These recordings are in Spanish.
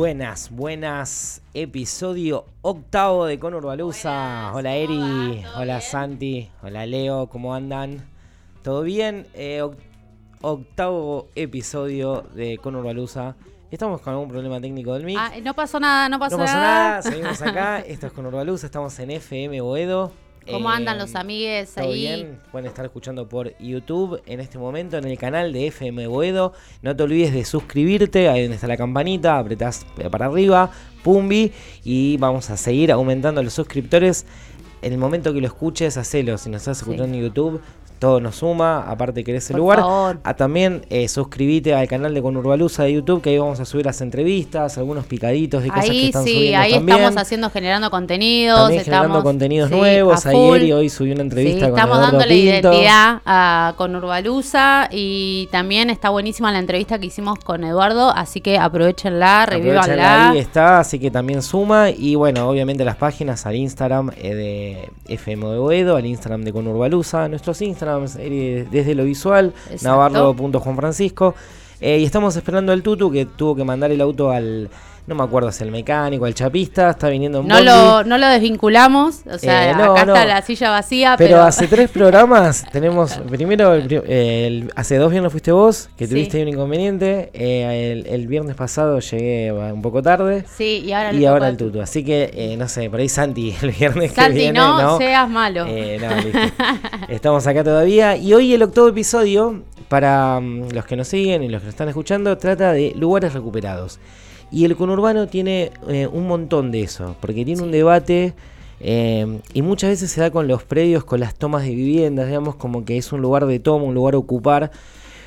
Buenas, buenas. Episodio octavo de Conor Baluza. Hola Eri, hola Santi, hola Leo, ¿cómo andan? ¿Todo bien? Eh, octavo episodio de Conor Baluza. Estamos con algún problema técnico del mic. Ah, no pasó nada, no pasó, no pasó nada. nada. Seguimos acá. Esto es Conor Baluza. Estamos en FM Boedo. ¿Cómo andan Eh, los amigues ¿Todo ahí? bien? Pueden estar escuchando por YouTube en este momento en el canal de FM Boedo. No te olvides de suscribirte, ahí donde está la campanita, apretás para arriba, pumbi, y vamos a seguir aumentando los suscriptores. En el momento que lo escuches, hacelo. Si nos estás Sí. escuchando en YouTube, todo nos suma, aparte que eres el Por lugar. favor. Ah, también eh, suscríbete al canal de Conurbaluza de YouTube, que ahí vamos a subir las entrevistas, algunos picaditos de cosas que Ahí están sí, subiendo ahí también. estamos haciendo, generando contenidos. También estamos, generando contenidos sí, nuevos. a. Ayer y hoy subí una entrevista Sí, con estamos Eduardo dándole Pinto. identidad a, con Urbaluza y también está buenísima la entrevista que hicimos con Eduardo, así que aprovechenla, revívanla. Ahí está, así que también suma. Y bueno, obviamente las páginas al Instagram eh, de FM de Boedo, al Instagram de Conurbaluza, nuestros Desde lo visual, navarro.juanfrancisco. Eh, y estamos esperando al Tutu que tuvo que mandar el auto al, no me acuerdo si el mecánico, al chapista, está viniendo en No bondi. lo, no lo desvinculamos, o sea, Eh, no, acá no. está la silla vacía, Pero, pero, hace tres programas tenemos. Primero, el el- hace dos viernes fuiste vos, que Sí. tuviste un inconveniente. eh, el, el viernes pasado llegué un poco tarde. sí, y ahora, Y el al tutu. Así que, eh, no sé, por ahí Santi el viernes que Santi, viene. no, seas malo. Eh, no, listo. Estamos acá todavía. Y hoy el octavo episodio, para mm, los que nos siguen y los que nos están escuchando, trata de lugares recuperados. Y el conurbano tiene eh, un montón de eso, porque tiene un debate eh, y muchas veces se da con los predios, con las tomas de viviendas, digamos, como que es un lugar de toma, un lugar a ocupar.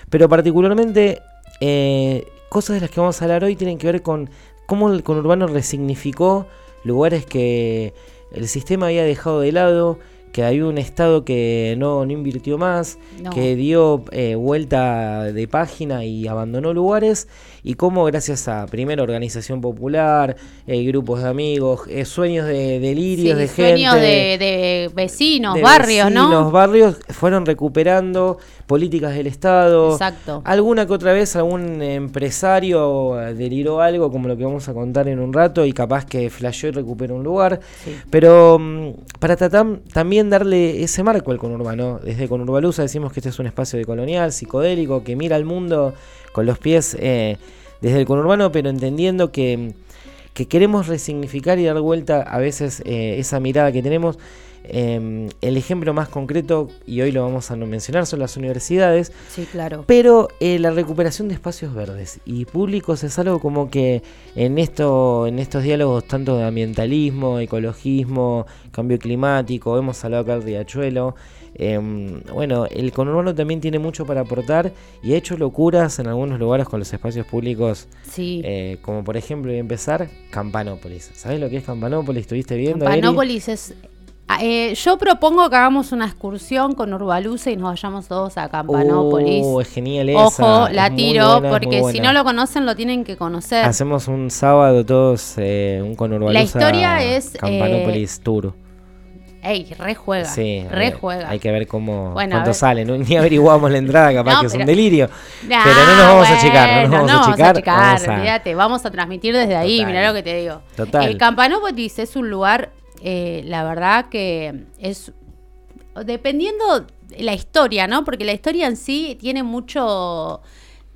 Pero particularmente, eh, cosas de las que vamos a hablar hoy tienen que ver con cómo el conurbano resignificó lugares que el sistema había dejado de lado, que había un Estado que no, no invirtió más, No. que dio eh, vuelta de página y abandonó lugares, y cómo gracias a, primero, organización popular, eh, grupos de amigos, eh, sueños de delirios Sí, de sueños gente de, de vecinos, de barrios, vecinos, ¿no? barrios fueron recuperando políticas del Estado. Exacto. Alguna que otra vez algún empresario deliró algo, como lo que vamos a contar en un rato, y capaz que flasheó y recuperó un lugar. Sí. Pero mm, para tratar también darle ese marco al conurbano. Desde Conurbaluza decimos que este es un espacio de colonial, psicodélico, que mira al mundo con los pies eh, desde el conurbano, pero entendiendo que, que queremos resignificar y dar vuelta a veces eh, esa mirada que tenemos. Eh, el ejemplo más concreto, y hoy lo vamos a no mencionar, son las universidades. Sí, claro. Pero eh, la recuperación de espacios verdes y públicos es algo como que en esto, en estos diálogos tanto de ambientalismo, ecologismo, cambio climático, hemos hablado acá del riachuelo. em, bueno, el conurbano también tiene mucho para aportar y ha hecho locuras en algunos lugares con los espacios públicos, Sí. eh, como por ejemplo, voy a empezar, Campanópolis. ¿Sabes lo que es Campanópolis? ¿Estuviste viendo? Eri? Campanópolis es. Ah, eh, yo propongo que hagamos una excursión con Urbaluza y nos vayamos todos a Campanópolis. Uh, es genial esa. Ojo, la es tiro, buena, porque si no lo conocen lo tienen que conocer. Hacemos un sábado todos, eh, un Conurbaluza La historia es, Campanópolis Tour. Ey, re juega. Sí, eh, juega. Hay que ver cómo Bueno, a cuánto sale. ¿no? Ni averiguamos la entrada, capaz No, que es un delirio. Nah, pero no nos vamos a achicar, no nos vamos a achicar. vamos a- olvídate, vamos a transmitir desde ahí, mirá lo que te digo. Total. El Campanópolis es un lugar, eh, la verdad que es, dependiendo de la historia, ¿no? Porque la historia en sí tiene mucho,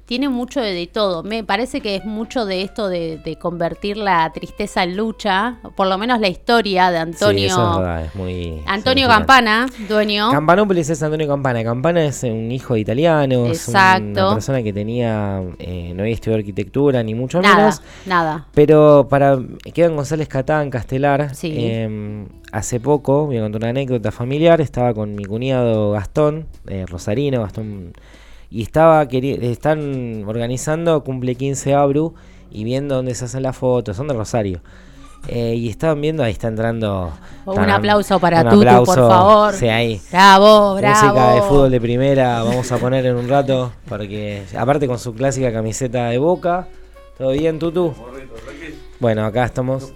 tiene mucho de, de todo. Me parece que es mucho de esto de, de convertir la tristeza en lucha, por lo menos la historia de Antonio. Sí, eso es verdad, es muy. Antonio. Campana, dueño. Campanópolis es Antonio Campana. Campana es un hijo de italiano. Es Exacto. una persona que tenía. eh, no había estudiado arquitectura, ni mucho nada, menos. nada. Pero para quedan González Catán, Castelar, Sí. eh, hace poco, voy a contar una anécdota familiar, estaba con mi cuñado Gastón, eh, Rosarino, Gastón, y estaba están organizando cumple 15 Abru y viendo dónde se hacen las fotos, son de Rosario. Eh, y estaban viendo, ahí está entrando. Un aplauso para un Tutu, por favor. Sí, ahí. Bravo, bravo. Música de fútbol de primera, vamos a poner en un rato, porque aparte con su clásica camiseta de boca. ¿Todo bien, Tutu? Bueno, acá estamos.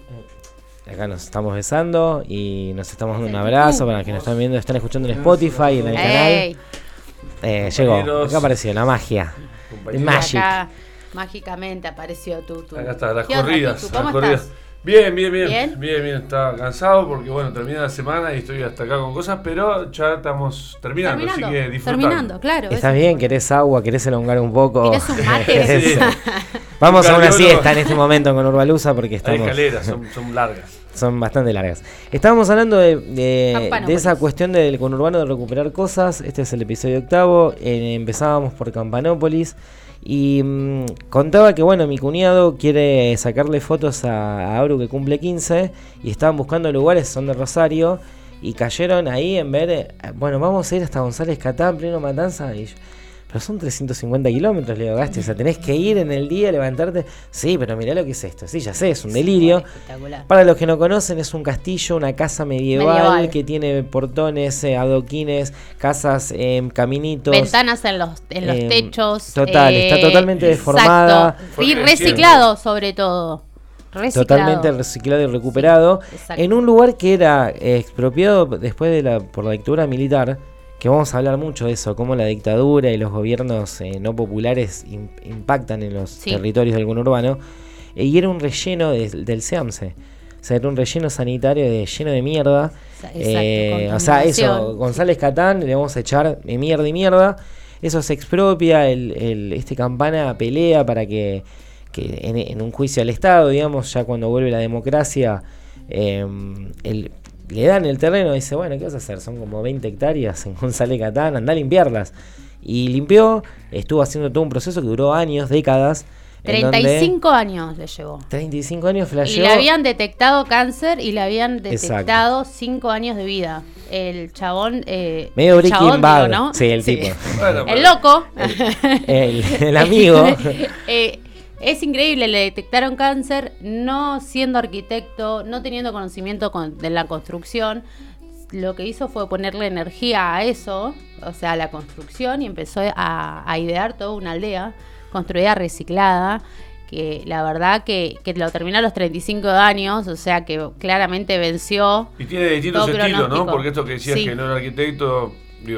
Acá nos estamos besando y nos estamos dando un abrazo para los que nos están viendo, están escuchando en Spotify, en el canal. Eh, llegó, acá apareció la magia. Magic. acá. Mágicamente apareció tú. Acá está, las corridas. las corridas. Bien, bien, bien, bien. Bien, bien. Estaba cansado porque, bueno, termina la semana y estoy hasta acá con cosas, pero ya estamos terminando, así que disfrutando. Terminando, claro. Estás bien, querés agua, querés elongar un poco. ¿Querés un mate? Vamos a una siesta en este momento con Urbalusa porque estamos... Las escaleras son, son largas. Son bastante largas. Estábamos hablando de, de, esa cuestión del conurbano de recuperar cosas. Este es el episodio octavo. Eh, empezábamos por Campanópolis. Y mm, contaba que, bueno, mi cuñado quiere sacarle fotos a, a que cumple 15 y estaban buscando lugares, son de Rosario, y cayeron ahí en ver, eh, bueno, vamos a ir hasta González Catán, pleno Matanza, y pero son 350 kilómetros, le digo, Gasti, o sea, tenés que ir en el día, levantarte. Sí, pero mirá lo que es esto. Sí, ya sé, es un delirio. Para los que no conocen, es un castillo, una casa medieval, que tiene portones, eh, adoquines, casas, eh, caminitos. Ventanas en los, en los em, techos. Total, está eh, totalmente deformada. Y reciclado, sobre todo. Reciclado. Totalmente reciclado y recuperado. en un lugar que era expropiado después de la, por la dictadura militar que vamos a hablar mucho de eso, cómo la dictadura y los gobiernos eh, no populares impactan en los territorios del conurbano. Eh, y era un relleno del SEAMSE. O sea, era un relleno sanitario de, lleno de mierda. Eh, o sea, eso, González Catán, le vamos a echar de mierda y mierda. Eso se expropia, el, este campana pelea para que, en, en, un juicio al Estado, digamos, ya cuando vuelve la democracia, el, le dan el terreno y dice, bueno, ¿qué vas a hacer? Son como 20 hectáreas en González Catán, anda a limpiarlas. Y limpió, estuvo haciendo todo un proceso que duró años, décadas. 35 años le llevó. 35 años flasheó. Y le habían detectado cáncer y le habían detectado 5 años de vida. El chabón. Eh, Medio Breaking Bad. ¿no? Sí, el tipo. el loco. El, el, amigo. eh, es increíble, le detectaron cáncer no siendo arquitecto, no teniendo conocimiento de la construcción. Lo que hizo fue ponerle energía a eso, o sea, a la construcción, y empezó a, idear toda una aldea construida reciclada que la verdad que, que, lo terminó a los 35 años, o sea que claramente venció. Y tiene distintos sentidos, ¿no? Porque esto que decías que no era arquitecto,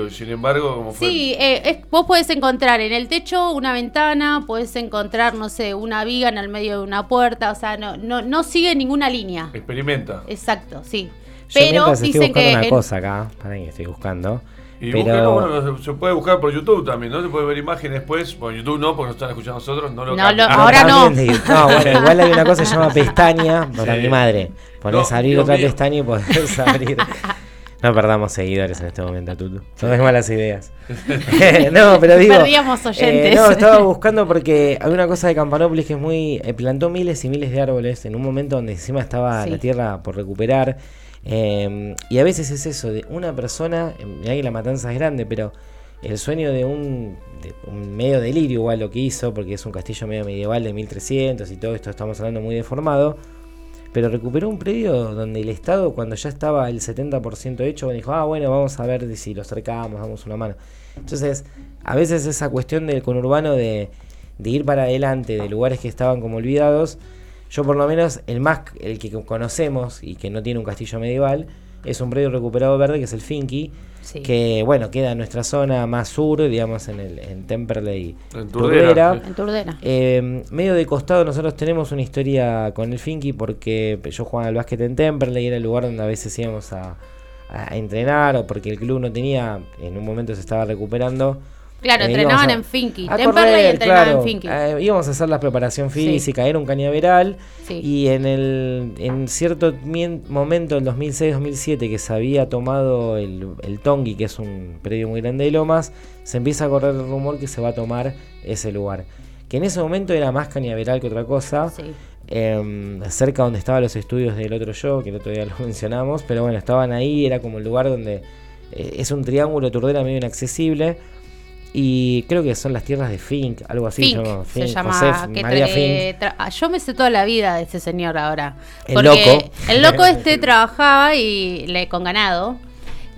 sin embargo, como fue. Sí, eh, vos podés encontrar en el techo una ventana, podés encontrar, no sé, una viga en el medio de una puerta, o sea, no, no, no sigue ninguna línea. Experimenta. Exacto, sí. Pero dicen estoy buscando una cosa acá, para que estoy buscando. Y pero... bueno, se puede buscar por YouTube también, ¿no? Se puede ver imágenes después. Por YouTube no, porque nos están escuchando nosotros. No, lo no ahora no. No, bueno, igual hay una cosa que se llama pestaña para mi madre. Ponés abrir otra pestaña y podés abrir. No perdamos seguidores en este momento, Tutu. Son malas ideas. no, pero digo. Perdíamos oyentes. Eh, no, estaba buscando porque hay una cosa de Campanópolis que es muy. Eh, plantó miles y miles de árboles en un momento donde encima estaba la tierra por recuperar. Eh, y a veces es eso, de una persona. Mirá que la matanza es grande, pero el sueño de un, de un medio delirio, igual lo que hizo, porque es un castillo medio medieval de 1300 y todo esto estamos hablando muy deformado pero recuperó un predio donde el Estado, cuando ya estaba el 70% hecho, dijo, ah, bueno, vamos a ver si lo cercamos, damos una mano. Entonces, a veces esa cuestión del conurbano de, de ir para adelante de lugares que estaban como olvidados, yo por lo menos el más, el que conocemos y que no tiene un castillo medieval, es un predio recuperado verde que es el Finky, que bueno, queda en nuestra zona más sur, digamos en el en Temperley, en Turdera. Eh, medio de costado nosotros tenemos una historia con el Finky porque yo jugaba al básquet en Temperley, era el lugar donde a veces íbamos a, a entrenar o porque el club no tenía, en un momento se estaba recuperando Claro, eh, entrenaban en Finky. Temperley entrenaban en Finky. Eh, íbamos a hacer la preparación física, era un cañaveral. Y en el en cierto momento, en 2006-2007, que se había tomado el, el Tongi, que es un predio muy grande de Lomas, se empieza a correr el rumor que se va a tomar ese lugar. Que en ese momento era más cañaveral que otra cosa. Em, cerca donde estaban los estudios del otro show, que el otro día lo mencionamos, pero bueno, estaban ahí, era como el lugar donde eh, es un triángulo turdera medio inaccesible y creo que son las tierras de Fink, algo así. Fink, se llama María Fink. Ah, yo me sé toda la vida de ese señor ahora. El loco. El loco este trabajaba y le con ganado.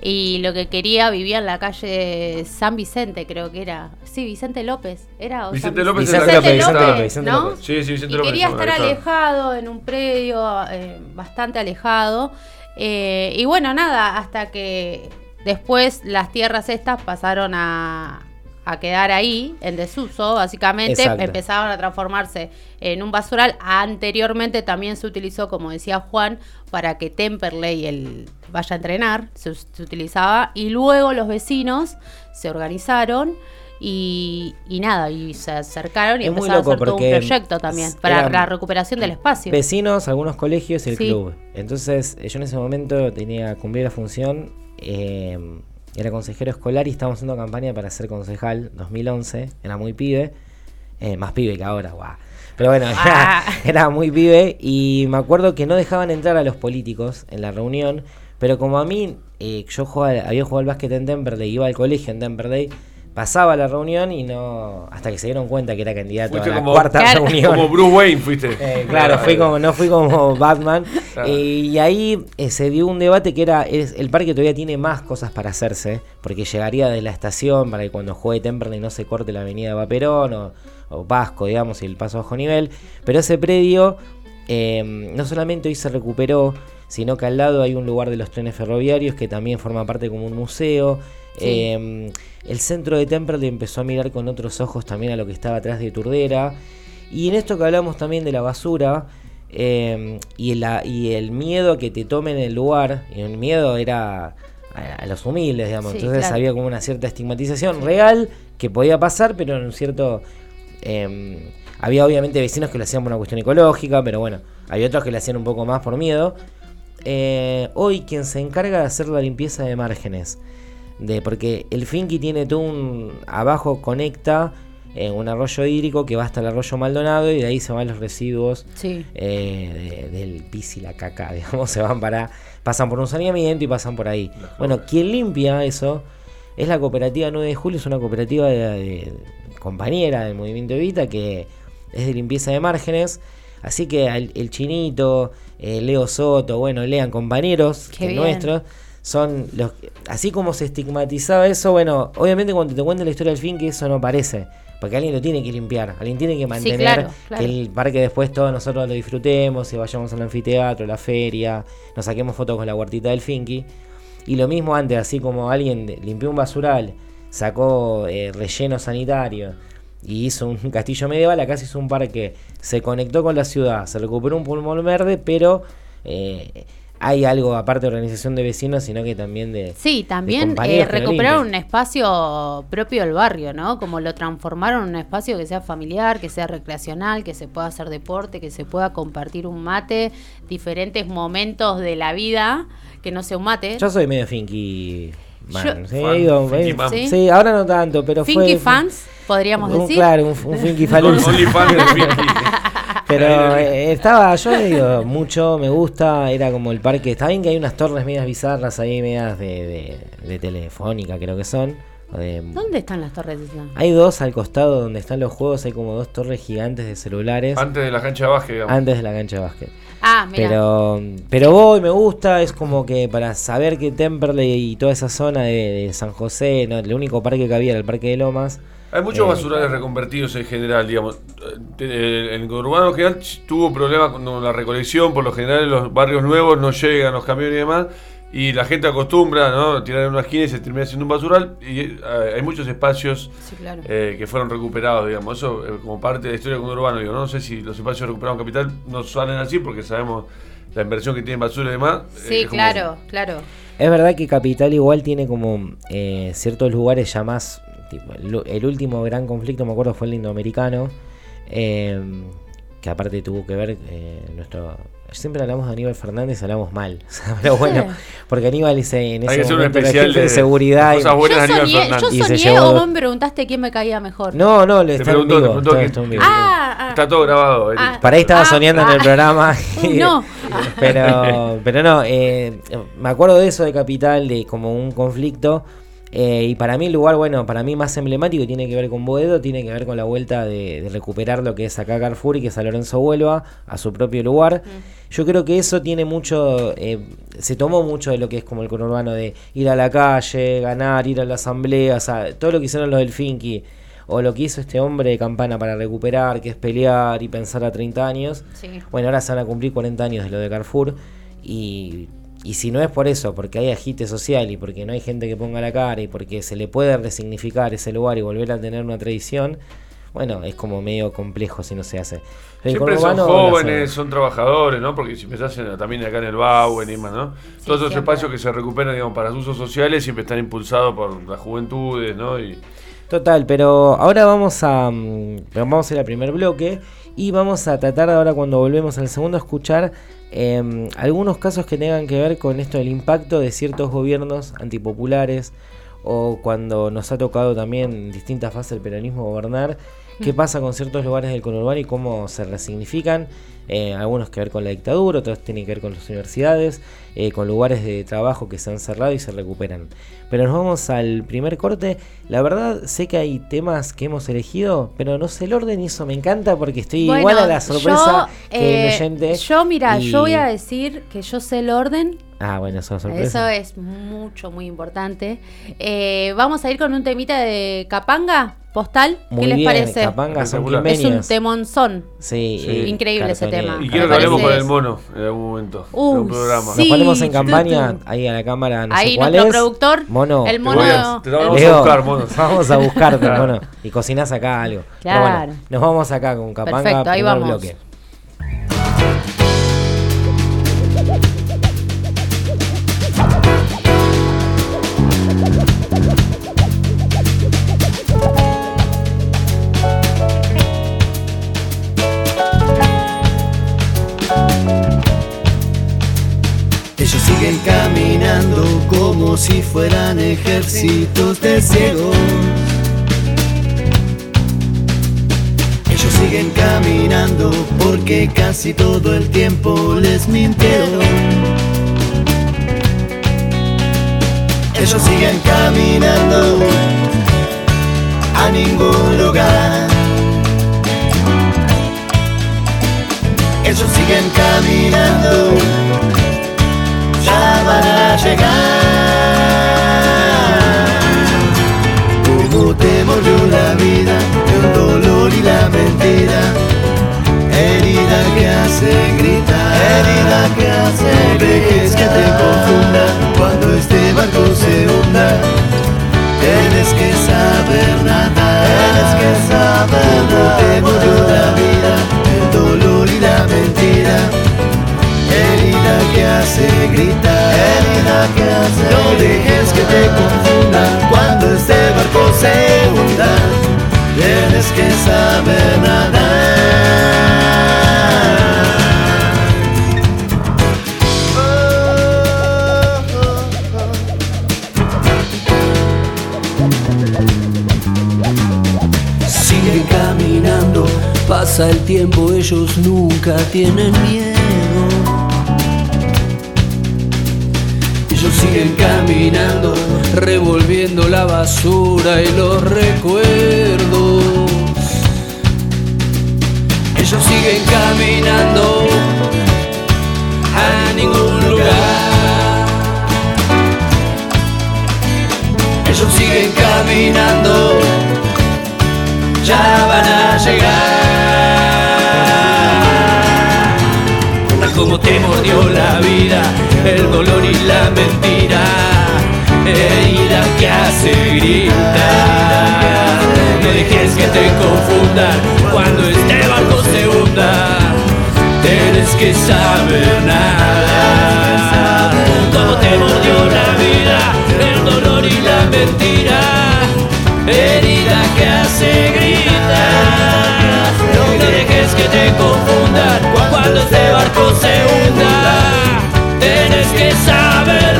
Y lo que quería vivía en la calle San Vicente, creo que era. Sí, Vicente López. Era Vicente López, Vicente, López, ¿no? Sí, sí, Vicente y Quería estar alejado en un predio eh, bastante alejado. Eh, y bueno, nada, hasta que después las tierras estas pasaron a, a quedar ahí en desuso, básicamente, empezaron a transformarse en un basural. Anteriormente también se utilizó, como decía Juan, para que Temperley el, vaya a entrenar, se, utilizaba, y luego los vecinos se organizaron. Y, nada, y se acercaron y empezaron a hacer todo un proyecto también para la recuperación del espacio. Vecinos, algunos colegios y el club. Entonces, yo en ese momento tenía cumplir la función. Eh, era consejero escolar y estábamos haciendo campaña para ser concejal 2011. Era muy pibe. Eh, más pibe que ahora, guau. Pero bueno, ah. era, muy pibe y me acuerdo que no dejaban entrar a los políticos en la reunión. Pero como a mí, eh, yo jugaba, había jugado al básquet en Temperley, iba al colegio en Temperley, pasaba la reunión y no hasta que se dieron cuenta que era candidato a la cuarta reunión. Como Bruce Wayne fuiste. Eh, claro fui como no fui como Batman. Y ahí eh, se dio un debate que era el parque todavía tiene más cosas para hacerse porque llegaría de la estación para que cuando juegue Temperley no se corte la avenida Vaperón o, o Vasco digamos y el paso bajo nivel. Pero ese predio em, no solamente hoy se recuperó sino que al lado hay un lugar de los trenes ferroviarios que también forma parte como un museo Em, el centro de Temperley empezó a mirar con otros ojos también a lo que estaba atrás de Turdera. Y en esto que hablamos también de la basura em, y, el, y, el miedo que te tomen el lugar, y el miedo era a, los humildes, digamos. Entonces había como una cierta estigmatización real que podía pasar, pero en un cierto... Em, había obviamente vecinos que lo hacían por una cuestión ecológica, pero bueno, había otros que lo hacían un poco más por miedo. Eh, hoy quien se encarga de hacer la limpieza de márgenes de porque el Finky tiene todo un abajo conecta en un arroyo hídrico que va hasta el arroyo Maldonado y de ahí se van los residuos eh, del pis y la caca, digamos, se van para pasan por un saneamiento y pasan por ahí. Bueno, quien limpia eso es la cooperativa 9 de julio, es una cooperativa de, compañera del movimiento Evita que es de limpieza de márgenes. Así que el, chinito, eh, Leo Soto, bueno, lean compañeros nuestros son los así como se estigmatizaba eso, bueno, obviamente cuando te cuento la historia del fin que eso no parece, porque alguien lo tiene que limpiar, alguien tiene que mantener que el parque después todos nosotros lo disfrutemos, y vayamos al anfiteatro, a la feria, nos saquemos fotos con la huertita del Finky. Y lo mismo antes, así como alguien limpió un basural, sacó eh, relleno sanitario y hizo un castillo medieval, acá se hizo un parque, se conectó con la ciudad, se recuperó un pulmón verde, pero eh, hay algo aparte de organización de vecinos, sino que también de... Sí, también eh, recuperaron un espacio propio del barrio, ¿no? Como lo transformaron en un espacio que sea familiar, que sea recreacional, que se pueda hacer deporte, que se pueda compartir un mate, diferentes momentos de la vida, que no sea un mate. Yo soy medio finky Man. sí, ¿Sí? ahora no tanto, pero Finky fans, podríamos decir. Claro, un, un Finky. Pero eh, estaba, yo le digo, mucho, me gusta, era como el parque. Está bien que hay unas torres medias bizarras ahí, medias de, de, telefónica, creo que son. ¿Dónde están las torres? Hay dos al costado donde están los juegos, hay como dos torres gigantes de celulares. Antes de la cancha de básquet, digamos. Antes de la cancha de básquet. Ah, mira. Pero, pero voy, me gusta, es como que para saber que Temperley y toda esa zona de, San José, no, el único parque que había era el Parque de Lomas. Hay muchos eh, basurales reconvertidos en general, digamos. Eh, el urbano general tuvo problemas con la recolección, por lo general en los barrios nuevos no llegan los camiones y demás, y la gente acostumbra, ¿no? Tirar en una esquina y se termina siendo un basural, y eh, hay muchos espacios que fueron recuperados, digamos. Eso como parte de la historia del urbano, digo, no sé si los espacios recuperados en capital no salen así porque sabemos la inversión que tiene basura y demás. Sí, claro, claro. Es verdad que Capital igual tiene como ciertos lugares ya más el, último gran conflicto, me acuerdo, fue el indoamericano, eh, que aparte tuvo que ver eh, nuestro... Siempre hablamos de Aníbal Fernández, hablamos mal. pero bueno, porque Aníbal es en ese momento era jefe de, seguridad. y, yo soñé, yo soñé o vos me preguntaste quién me caía mejor. No, no, le está, en vivo, ah, ah, está, todo grabado. Ah, Para ahí estaba soñando en el programa. no. pero, pero no, eh, me acuerdo de eso de Capital, de como un conflicto eh, y para mí el lugar, bueno, para mí más emblemático tiene que ver con Boedo, tiene que ver con la vuelta de, recuperar lo que es acá Carrefour y que San Lorenzo vuelva a su propio lugar. Yo creo que eso tiene mucho, eh, se tomó mucho de lo que es como el conurbano de ir a la calle, ganar, ir a la asamblea, o sea, todo lo que hicieron los del Finky o lo que hizo este hombre de campana para recuperar, que es pelear y pensar a 30 años. Bueno, ahora se van a cumplir 40 años de lo de Carrefour y y si no es por eso, porque hay agite social y porque no hay gente que ponga la cara y porque se le puede resignificar ese lugar y volver a tener una tradición, bueno, es como medio complejo si no se hace. El Siempre son jóvenes, son trabajadores, ¿no? Porque si pensás en- también acá en el Bauen y más, ¿no? Todos esos espacios que se recuperan, digamos, para usos sociales siempre están impulsados por las juventudes, ¿no? Y Total, pero ahora vamos a mm, vamos a ir al primer bloque y vamos a tratar ahora cuando volvemos al segundo a escuchar em, algunos casos que tengan que ver con esto del impacto de ciertos gobiernos antipopulares o cuando nos ha tocado también en distintas fases del peronismo gobernar, qué pasa con ciertos lugares del conurbano y cómo se resignifican. Eh, algunos que ver con la dictadura, otros tienen que ver con las universidades, eh, con lugares de trabajo que se han cerrado y se recuperan. Pero nos vamos al primer corte. La verdad, sé que hay temas que hemos elegido, pero no sé el orden y eso me encanta porque estoy Bueno, igual a la sorpresa yo, que el eh, oyente. Yo, mira, y- yo voy a decir que yo sé el orden. Ah, bueno, eso es sorpresa. Eso es mucho, muy importante. Eh, vamos a ir con un temita de Capanga, postal. Muy ¿Qué les bien, parece? Capanga, son. Es un temonzón. Sí, Increíble ese tema. Y quiero que hablemos con parece- el mono en algún momento. Uh, en un programa. Nos ponemos en campaña, ahí a la cámara, no sé Ahí cuál nuestro es. productor, Mono. el mono. a- te vamos a buscar, mono. Vamos a buscarte, Claro. mono. Y cocinás acá algo. Pero bueno, Claro. nos vamos acá con Capanga. Perfecto, ahí vamos. bloque. Como si fueran ejércitos de ciegos. Ellos siguen caminando porque casi todo el tiempo les mintieron. Ellos siguen caminando a ningún lugar. Ellos siguen caminando van a llegar. Como te mordió la vida, el dolor y la mentira. Herida que hace gritar, herida que hace No dejes que te confunda cuando este barco se hunda. Tienes que saber nadar, tienes que saber Como te mordió la vida, el dolor y la mentira. Herida que hace gritar, herida que hace No dejes que te confundan cuando este barco se hunda. Tienes que saber nadar. Siguen caminando, pasa el tiempo, ellos nunca tienen miedo. Siguen caminando, revolviendo la basura y los recuerdos. Ellos siguen caminando a ningún lugar. Ellos siguen caminando ya van a llegar. Como te mordió la vida, el dolor y la mentira, herida que hace gritar. No dejes que te confundan cuando este barco se hunda. Tienes que saber nada. Como te mordió la vida, el dolor y la mentira herida que hace gritar. No dejes que te confundan cuando este barco se hunda. Tienes que saber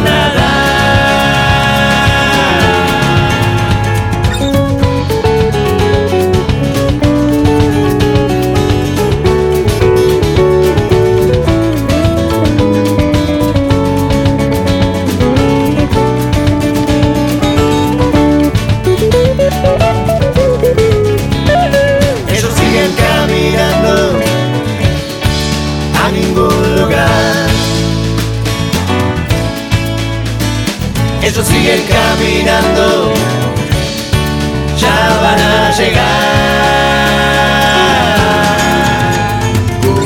siguen caminando, ya van a llegar.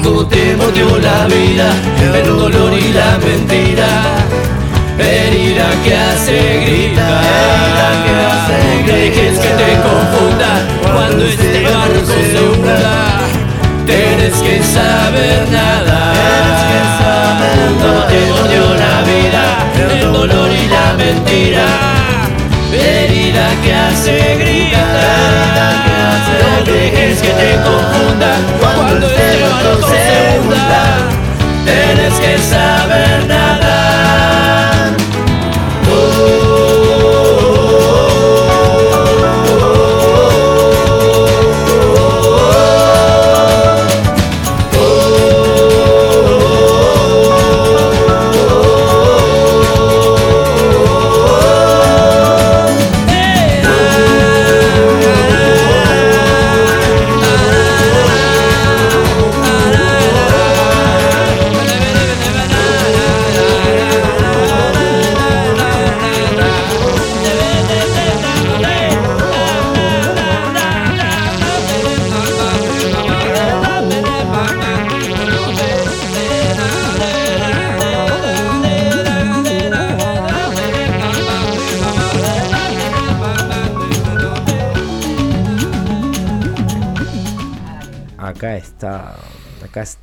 Como te motivó la vida, el dolor y la mentira, herida que hace gritar. Dejes que te confunda cuando este barco se hunda. Tienes que saber nada. Tienes que saber nada el dolor y la mentira. Herida que hace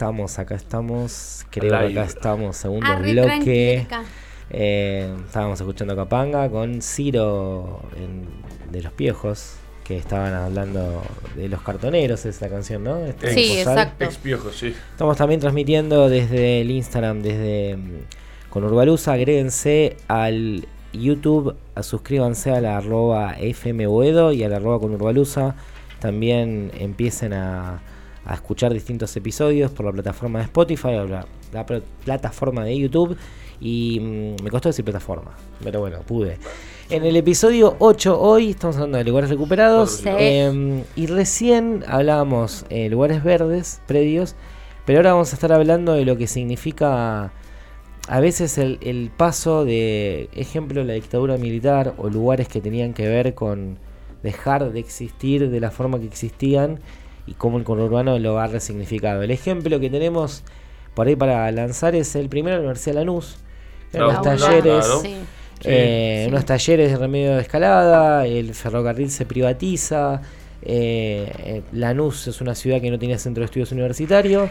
estamos, acá estamos. Creo que acá estamos, segundo Arre, bloque. Eh, estábamos escuchando Capanga con Ciro en- de los Piojos, que estaban hablando de los cartoneros, esa canción, ¿no? Este Sí, posal. exacto. Ex piojo, sí. Estamos también transmitiendo desde el Instagram, desde mm, con Urbalusa. Agréguense al YouTube, a- suscríbanse a la arroba fmboedo y a la arroba con Urbalusa. También empiecen a, a escuchar distintos episodios por la plataforma de Spotify o la, la pl- plataforma de YouTube. Y mm, me costó decir plataforma, pero bueno, pude. En el episodio 8 hoy estamos hablando de lugares recuperados. Sí. em, y recién hablábamos de lugares verdes, predios. Pero ahora vamos a estar hablando de lo que significa a veces el, el paso de, ejemplo, la dictadura militar o lugares que tenían que ver con dejar de existir de la forma que existían y cómo el conurbano lo ha resignificado. El ejemplo que tenemos por ahí para lanzar es el primero la Universidad de Lanús. Claro, unos La talleres, claro. Sí. eh, Sí. unos talleres de remedio de escalada, el ferrocarril se privatiza, eh, eh, Lanús es una ciudad que no tiene centro de estudios universitarios,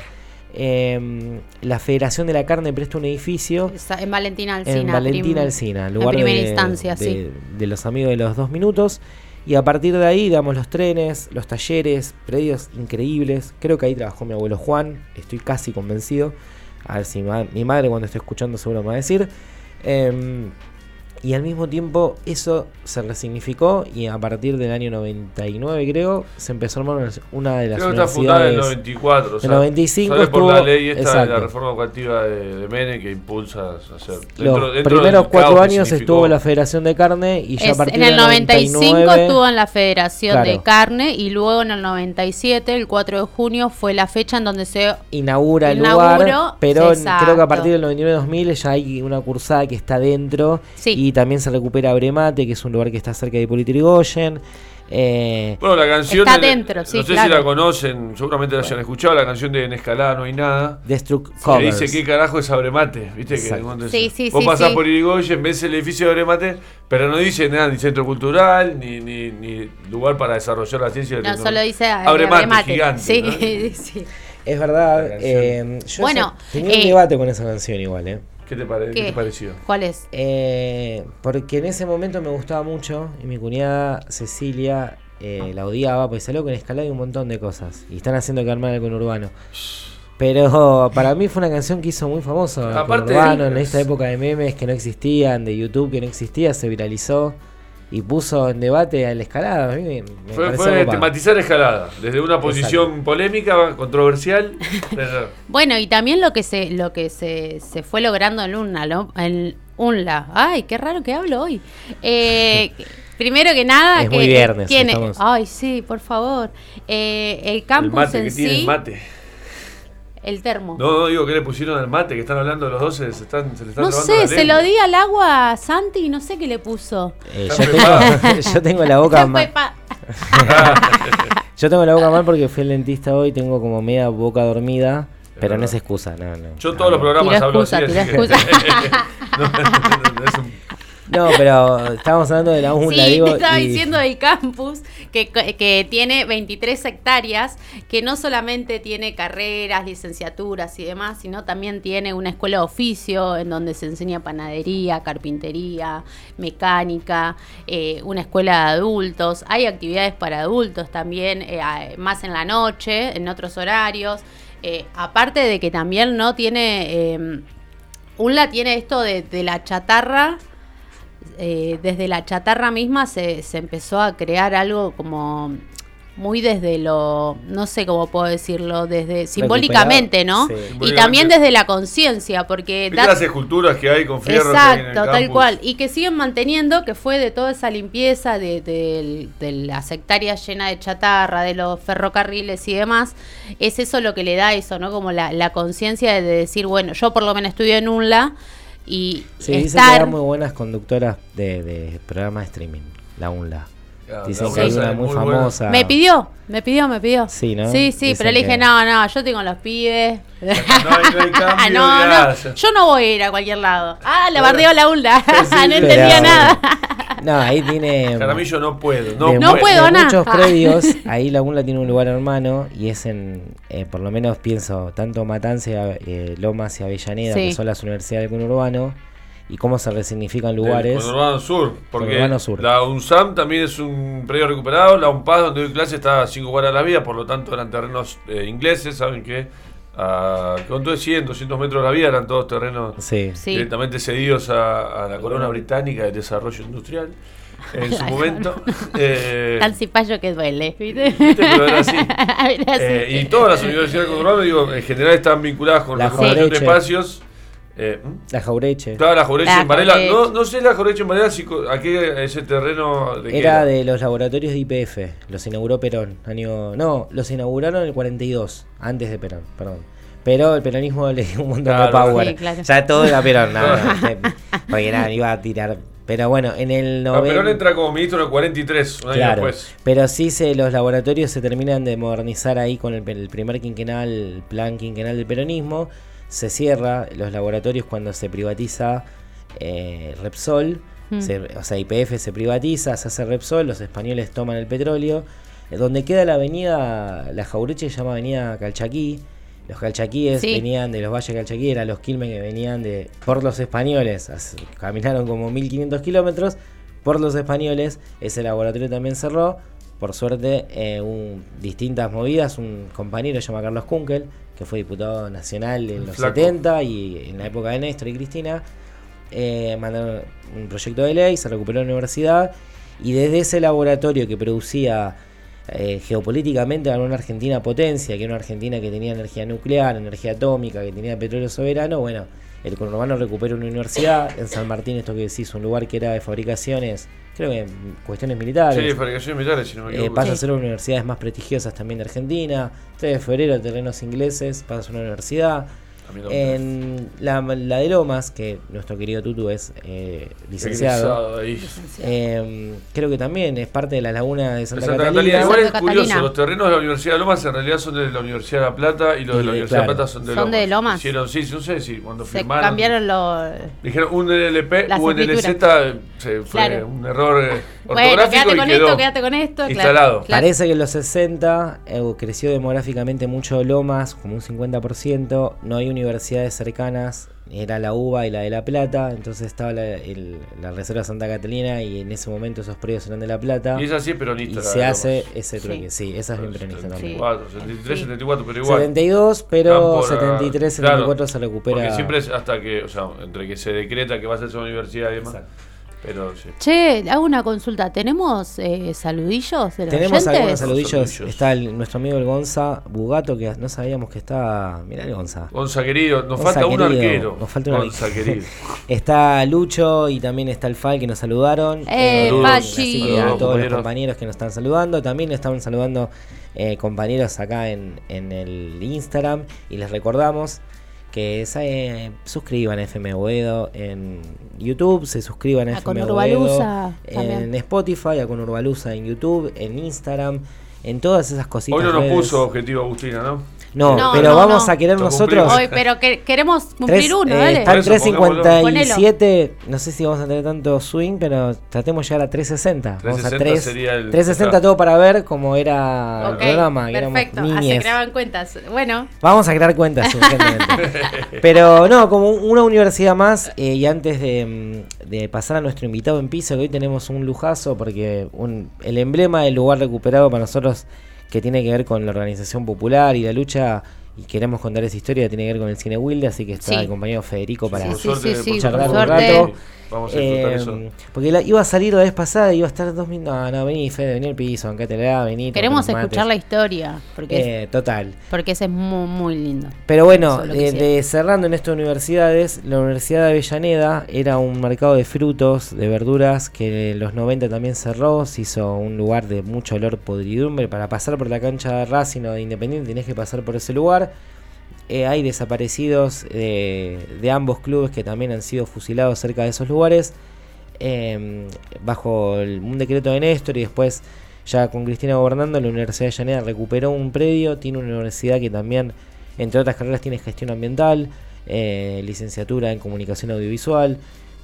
eh, la Federación de la Carne presta un edificio En Valentina Alcina. en Valentina Alcina, en lugar primera de, instancia, de- sí. de los amigos de los dos minutos. Y a partir de ahí damos los trenes, los talleres, predios increíbles. Creo que ahí trabajó mi abuelo Juan, estoy casi convencido. A ver si mi madre cuando esté escuchando seguro me va a decir. Em, y al mismo tiempo eso se resignificó y a partir del año 99 creo se empezó a armar una- de las Creo que está fundada en el universidades 94. O sea, 95 sale por la estuvo- ley esta de la reforma educativa de, de Menem que impulsa a hacer. Los primeros cuatro años estuvo la Federación de Carne y ya a Es- partir en el del 95 99 estuvo en la Federación de Claro. Carne y luego en el 97, el 4 de junio, fue la fecha en donde se... inaugura el Inauguró, lugar, pero exacto. creo que a partir del 99-2000 ya hay una cursada que está dentro Sí. y también se recupera Bremate, que es un lugar que está cerca de Hipólito Yrigoyen. Eh, Bueno, la canción. Está de- dentro, sí, No sé claro. si la conocen, seguramente la hayan escuchado. La canción de En Escalada no hay nada. Destruct Que dice qué carajo es Abremate, ¿viste? Que Exacto. Sí, sí, Vos sí, pasás sí. por Irigoyen, ves el edificio de Abremate, pero no dice nada, ni centro cultural, ni, ni, ni lugar para desarrollar la ciencia. No, solo dice Abremate, Abremate. gigante. Sí, ¿no? sí. Es verdad. Eh, yo Bueno, sé- tenía un eh, debate con esa canción igual, ¿eh? ¿Qué, te pare- qué ¿Qué? te pareció? ¿Cuál es? Eh, porque en ese momento me gustaba mucho y mi cuñada Cecilia eh, la odiaba, pues salió con escalada y un montón de cosas. Y están haciendo que armar el conurbano. Pero para mí fue una canción que hizo muy famoso. el Aparte- conurbano, en esta época de memes que no existían, de YouTube que no existía, se viralizó y puso en debate a la escalada. A mí me, me Fue, fue tematizar escala, desde una posición polémica, controversial. Bueno, y también lo que se lo que se, se fue logrando en UNLA, ¿no? En UNLA. Ay, qué raro que hablo hoy. Eh, primero que nada, Es que muy viernes, tiene. estamos- Ay, sí, por favor. Eh, el el campus mate en que tiene el mate. El termo. No, no, digo que le pusieron al mate, que están hablando los dos, se, se están, se le están No robando sé, la se lengua. lo di al agua a Santi y no sé qué le puso. Eh, yo, tengo, yo tengo la boca mal. Yo tengo la boca mal porque fui al dentista hoy, tengo como media boca dormida Pero no es excusa, no, no. Yo todos los programas hablo excusa, así. no, es un- No, pero estábamos hablando de la UNLA, Sí, digo. te estaba y- diciendo del campus que, que tiene 23 hectáreas, que no solamente tiene carreras, licenciaturas y demás, sino también tiene una escuela de oficio en donde se enseña panadería, carpintería, mecánica, eh, una escuela de adultos. Hay actividades para adultos también, eh, más en la noche, en otros horarios. Eh, aparte de que también no tiene... eh, UNLA tiene esto de, de la chatarra eh, desde la chatarra misma se, se empezó a crear algo como muy desde lo, no sé cómo puedo decirlo, desde simbólicamente, ¿no? Sí. Y también desde la conciencia, porque ¿Viste da- las esculturas que hay con fierro? Exacto, tal campus? cual. Y que siguen manteniendo que fue de toda esa limpieza de, de- de las hectáreas llenas de chatarra, de los ferrocarriles y demás. Es eso lo que le da eso, ¿no? Como la, la conciencia de decir, bueno, yo por lo menos estudio en UNLA y Sí, dicen que estar... era muy buenas conductoras de, de programas de streaming, la UNLA. Claro, Dicen la que hay UNLA una es muy, muy buena. famosa. Me pidió, me pidió, me pidió. Sí, ¿no? Sí, sí, Dicen pero le dije, que- no, no, yo tengo los pibes. No hay, no hay cambio no, de yo no voy a ir a cualquier lado. Ah, le Ahora- bardeo la UNLA. Sí, no pero- entendía nada. No, ahí tiene. Jaramillo no puedo, no, de No puedo, de nada. muchos predios, ahí la UNLA tiene un lugar hermano y es en, eh, por lo menos pienso, tanto Matanza, eh, Lomas y Avellaneda, Sí. que son las universidades del conurbano, y cómo se resignifican Del lugares. Conurbano Sur, porque Conurbano Sur. la UNSAM también es un predio recuperado, la UNPAD donde doy clase está a 5 cuadras de la vía, por lo tanto eran terrenos eh, ingleses, saben que a con todo de 100, 200 metros de la vía eran todos terrenos Sí. Directamente cedidos a, a la corona británica de desarrollo industrial en su momento. Eh, Tan cipayo que duele, ¿viste? Viste, pero era así. Era así. eh, y todas las universidades del conurbano, digo, en general están vinculadas con La recuperación de espacios. Eh, ¿hmm? La Jaureche. Estaba la Jaureche La en Varela. No, no sé la Jaureche en Varela, si, a qué ese terreno de Era de los laboratorios de IPF, los inauguró Perón. Año, no, los inauguraron en el 42, antes de Perón, perdón. Pero el peronismo le dio un montón de Claro. power. Sí, claro. Ya todo era Perón, no, no, este, porque nada, iba a tirar. Pero bueno, en el No, 90. Perón entra como ministro en el 43, un año Claro, después. pero sí se, los laboratorios se terminan de modernizar ahí con el, el primer quinquenal, el plan quinquenal del peronismo. Se cierra los laboratorios cuando se privatiza eh, Repsol. Mm. se- o sea, IPF se privatiza, se hace Repsol, los españoles toman el petróleo. Eh, donde queda la avenida, la Jaureche se llama Avenida Calchaquí. Los calchaquíes Sí. venían de los valles calchaquí, eran los quilmes que venían de por los españoles. as- Caminaron como 1500 kilómetros por los españoles. Ese laboratorio también cerró. Por suerte, eh, un- distintas movidas. Un compañero se llama Carlos Kunkel, que fue diputado nacional en los flaco. 70 y en la época de Néstor y Cristina. eh, mandaron un proyecto de ley, se recuperó la universidad. Y desde ese laboratorio que producía eh, geopolíticamente a una Argentina potencia, que era una Argentina que tenía energía nuclear, energía atómica, que tenía petróleo soberano, bueno, el conurbano recupera una universidad en San Martín, esto que decís, un lugar que era de fabricaciones, creo que en cuestiones militares. Sí, fabricaciones militares, si no me Eh, pasa a ser una de las universidades más prestigiosas también de Argentina. 3 de febrero, terrenos ingleses, pasa a ser una universidad. En la, la de Lomas, que nuestro querido Tutu es eh, licenciado, eh, creo que también es parte de la laguna de De Santa, Santa Catalina. Catalina. Igual es curioso, los terrenos de la Universidad de Lomas en realidad son de la Universidad de La Plata y los de la Universidad claro. de Plata son de Son Lomas. de Lomas. Hicieron, sí, no sé si cuando Se firmaron. cambiaron los... Dijeron un LP, Las UNLZ. Se fue Claro. un error eh, Bueno, ortográfico quédate y con quedó esto, quédate con esto. instalado. claro. Parece que en los 60 eh, creció demográficamente mucho Lomas, como un 50%. No hay universidades cercanas, era la UBA y la de La Plata. Entonces estaba la, el- la Reserva Santa Catalina y en ese momento esos predios eran de La Plata. Y esa sí es peronista. Y se hace ese truque. Sí, esa es bien peronista también. 74, 73, Sí. 74, pero igual. 72, pero Cámpora, 73, claro, 74 se recupera. Porque siempre es hasta que, o sea, entre que se decreta que va a ser su universidad y demás. Exacto. Pero sí. Che, hago una consulta. ¿Tenemos eh, saludillos de los Tenemos oyentes? algunos saludillos. Saludillos. Está el- nuestro amigo el Gonza Bugato, que no sabíamos que está. Mirá el Gonza. Gonza querido, nos Gonza falta un arquero. nos falta un Gonza arquero. querido. Está Lucho y también está el Fal que nos saludaron. Eh, Saludos. Pachi. Así que a Saludos, todos los compañeros. que nos están saludando. También estaban saludando eh, compañeros acá en, en el Instagram. Y les recordamos que se suscriban a FM Boedo en YouTube, se suscriban a, A FM Boedo también. en Spotify, a Conurbalusa en YouTube, en Instagram, en todas esas cositas. Hoy no nos puso objetivo Agustina, ¿no? No, No, pero no, vamos no. a querer nosotros. Hoy, pero que, queremos cumplir Tres, uno, eh, dale. está en Por eso, 357. No sé si vamos a tener tanto swing, pero tratemos de llegar a 360. Vamos a 360 3, sería el- 360 todo para ver cómo era el programa. perfecto. Ah, se creaban cuentas. Bueno, Vamos a crear cuentas. Pero no, como una universidad más, eh, y antes de, mm, de pasar a nuestro invitado en piso, que hoy tenemos un lujazo, porque un- el emblema del lugar recuperado para nosotros, que tiene que ver con la organización popular y la lucha, y queremos contar esa historia, tiene que ver con el cine Wilde, así que está Sí. el compañero Federico para... Sí, sí, charlar un suerte. rato. Vamos a disfrutar Eh, eso. porque la- iba a salir la vez pasada y iba a estar dos minutos. No, no, vení, Fede, vení al piso, aunque te la vení. queremos escuchar la historia, porque, es- Eh, total. porque ese es muy, muy lindo. Pero bueno, quisiera. de- cerrando en estas universidades, la Universidad de Avellaneda era un mercado de frutos, de verduras, que en los 90 también cerró, se hizo un lugar de mucho olor podridumbre. Para pasar por la cancha de Racing o de Independiente tenés que pasar por ese lugar. Eh, hay desaparecidos eh, de ambos clubes que también han sido fusilados cerca de esos lugares. eh, bajo el- un decreto de Néstor y después ya con Cristina gobernando, la Universidad de Llanera recuperó un predio, tiene una universidad que también, entre otras carreras, tiene gestión ambiental, eh, licenciatura en comunicación audiovisual,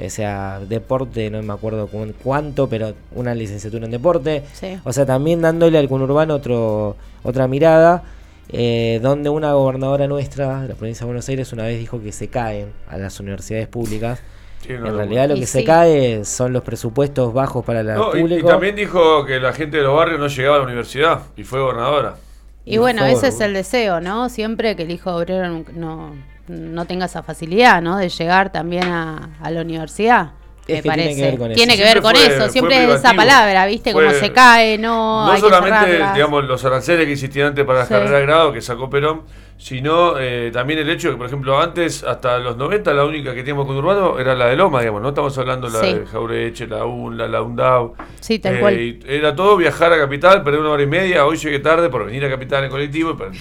o sea, deporte, no me acuerdo cu- cuánto, pero una licenciatura en deporte. Sí. O sea, también dándole al conurbano otro, otra mirada, eh, donde una gobernadora nuestra, de la provincia de Buenos Aires, una vez dijo que se caen a las universidades públicas. Sí, no, en realidad lo Y que se sí. cae son los presupuestos bajos para la No, y- también dijo que la gente de los barrios no llegaba a la universidad y fue gobernadora. Y bueno, ese es el deseo, ¿no? Siempre que el hijo obrero no, no, no tenga esa facilidad, ¿no? De llegar también a, a la universidad. Es me que tiene parece. que ver con eso. Tiene que Siempre ver con fue- eso. fue Siempre es esa palabra, ¿viste? Fue- Como se cae, no, No hay solamente, que digamos, los aranceles que existían antes para las Sí. carreras de grado que sacó Perón, sino eh, también el hecho de que, por ejemplo, antes, hasta los 90, la única que teníamos con Urbano era la de Loma, digamos, no estamos hablando de la Sí. de Jaureche, la UNLA, la UNDAV. Sí, tal Eh, cual. y Era todo viajar a Capital, perder una hora y media, hoy llegué tarde por venir a Capital en colectivo, pero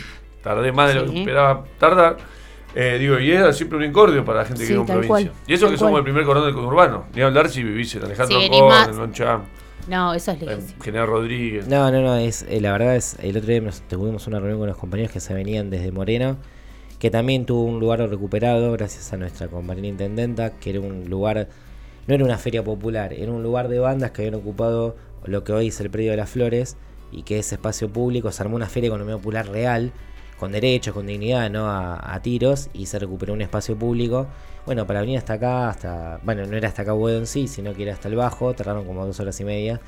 tardé más de lo que esperaba tardar. Eh, digo, y era siempre un incordio para la gente que Sí, vive en tal provincia. cual, Y eso que somos cual. el primer cordón del conurbano. Ni hablar si vivís en Alejandro Sí, más- en Loncham, No, eso es en lejísimo. General Rodríguez. No, no, no, es, eh, la verdad es, el otro día nos, tuvimos una reunión con los compañeros que se venían desde Moreno, que también tuvo un lugar recuperado gracias a nuestra compañera intendenta, que era un lugar, no era una feria popular, era un lugar de bandas que habían ocupado lo que hoy es el predio de las flores y que es espacio público, se armó una feria de economía popular real, con derechos, con dignidad, no a, a tiros, y se recuperó un espacio público. Bueno, para venir hasta acá, hasta, bueno, no era hasta acá Boedo en sí, sino que era hasta el Bajo, tardaron como dos horas y media.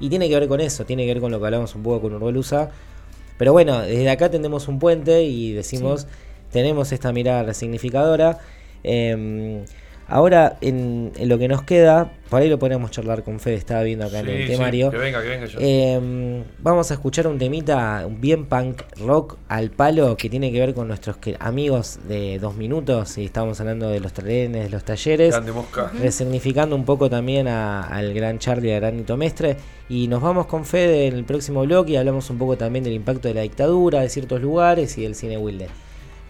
Y tiene que ver con eso, tiene que ver con lo que hablamos un poco con Urbolusa. Pero bueno, desde acá tendemos un puente y decimos, tenemos esta mirada resignificadora. Eh, ahora, en, en lo que nos queda, por ahí lo podemos charlar con Fede, estaba viendo acá en el sí, temario. que venga, que venga yo. Eh, vamos a escuchar un temita un bien punk rock al palo que tiene que ver con nuestros que- amigos de dos minutos y estamos hablando de los trenes, de los talleres, Grande mosca. resignificando un poco también a- al gran Charlie, al gran Nito Mestre y nos vamos con Fede en el próximo bloque y hablamos un poco también del impacto de la dictadura, de ciertos lugares y del cine Wilde.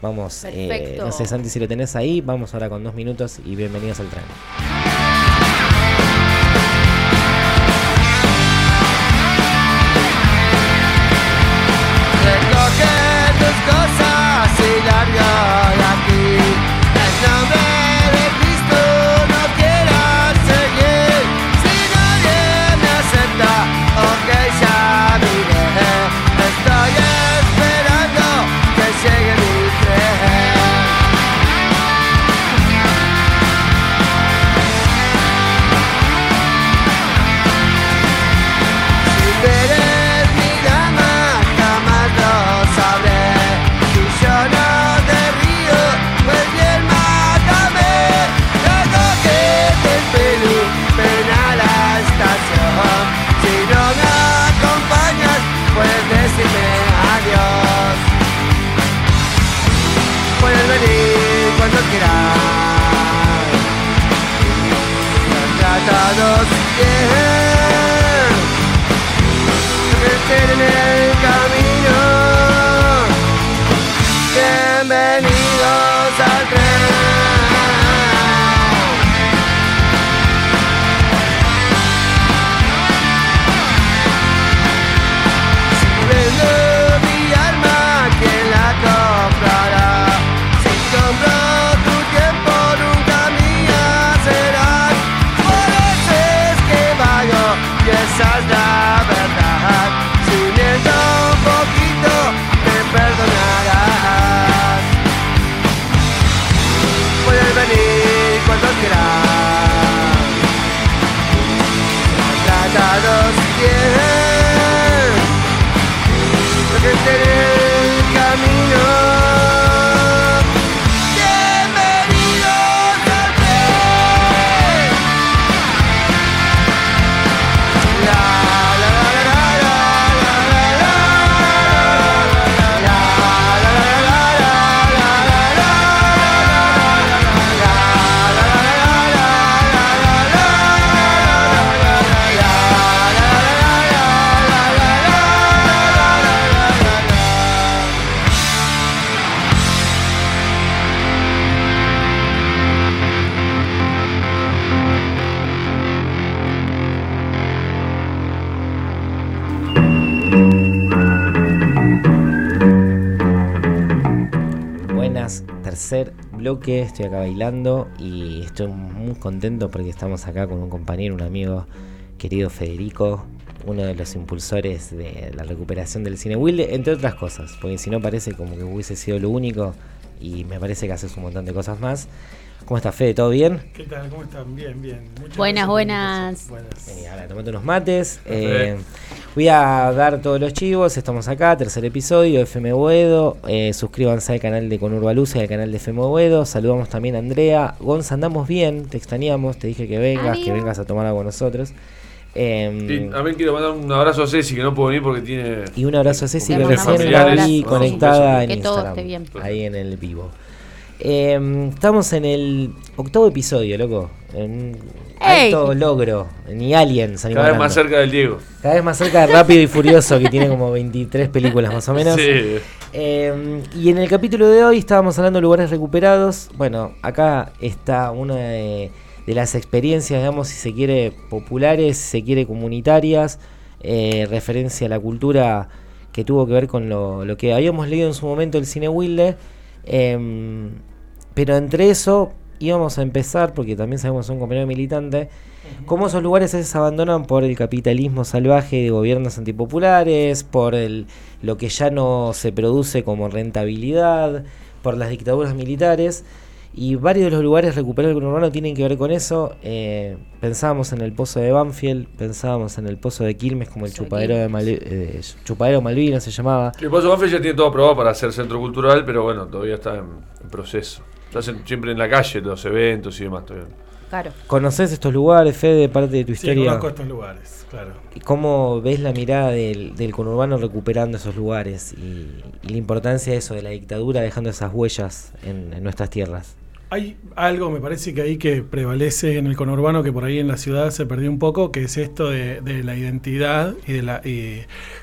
Vamos, eh, no sé Santi si lo tenés ahí, vamos ahora con dos minutos y bienvenidos al tren. Bloque, estoy acá bailando y estoy muy contento porque estamos acá con un compañero, un amigo querido Federico, uno de los impulsores de la recuperación del cine Wilde, entre otras cosas, porque si no parece como que hubiese sido lo único y me parece que haces un montón de cosas más. ¿Cómo está Fede? ¿Todo bien? ¿Qué tal? ¿Cómo están? Bien, bien. Muchas buenas, buenas. buenas. Eh, ahora tomate unos mates. Eh, voy a dar todos los chivos. Estamos acá, tercer episodio, FM Boedo. Eh, suscríbanse al canal de Conurba Luz y al canal de FM Boedo. Saludamos también a Andrea. Gonza, andamos bien, te extrañamos. Te dije que vengas, que vengas a tomar algo con nosotros. Eh, también quiero mandar un abrazo a Ceci que no puedo venir porque tiene. Y un abrazo a Ceci que recién la vi conectada en Instagram. Ahí en el vivo. Eh, estamos en el octavo episodio, loco. En alto logro. Ni Alien Cada vez más cerca del Diego. Cada vez más cerca de Rápido y Furioso, que tiene como 23 películas más o menos. Sí. Eh, y en el capítulo de hoy estábamos hablando de lugares recuperados. Bueno, acá está una de, las experiencias, digamos, si se quiere, populares, si se quiere, comunitarias. Eh, referencia a la cultura que tuvo que ver con lo, lo que habíamos leído en su momento el cine Wilde Em, pero entre eso íbamos a empezar, porque también sabemos que son compañeros militantes, cómo esos lugares se abandonan por el capitalismo salvaje de gobiernos antipopulares, por el, lo que ya no se produce como rentabilidad, por las dictaduras militares. Y varios de los lugares recuperados del urbano tienen que ver con eso. Eh, pensábamos en el pozo de Banfield, pensábamos en el pozo de Quilmes como el chupadero de eh, chupadero Malvinas se llamaba. El pozo de Banfield ya tiene todo aprobado para ser centro cultural, pero bueno, todavía está en, proceso. Está siempre en la calle, los eventos y demás. Todavía. Claro. ¿Conoces estos lugares, Fede, parte de tu historia? Sí, conozco estos lugares, claro. ¿Y cómo ves la mirada del, del conurbano recuperando esos lugares y, la importancia de eso, de la dictadura dejando esas huellas en nuestras tierras? Hay algo, me parece que ahí que prevalece en el conurbano que por ahí en la ciudad se perdió un poco, que es esto de, la identidad y de la,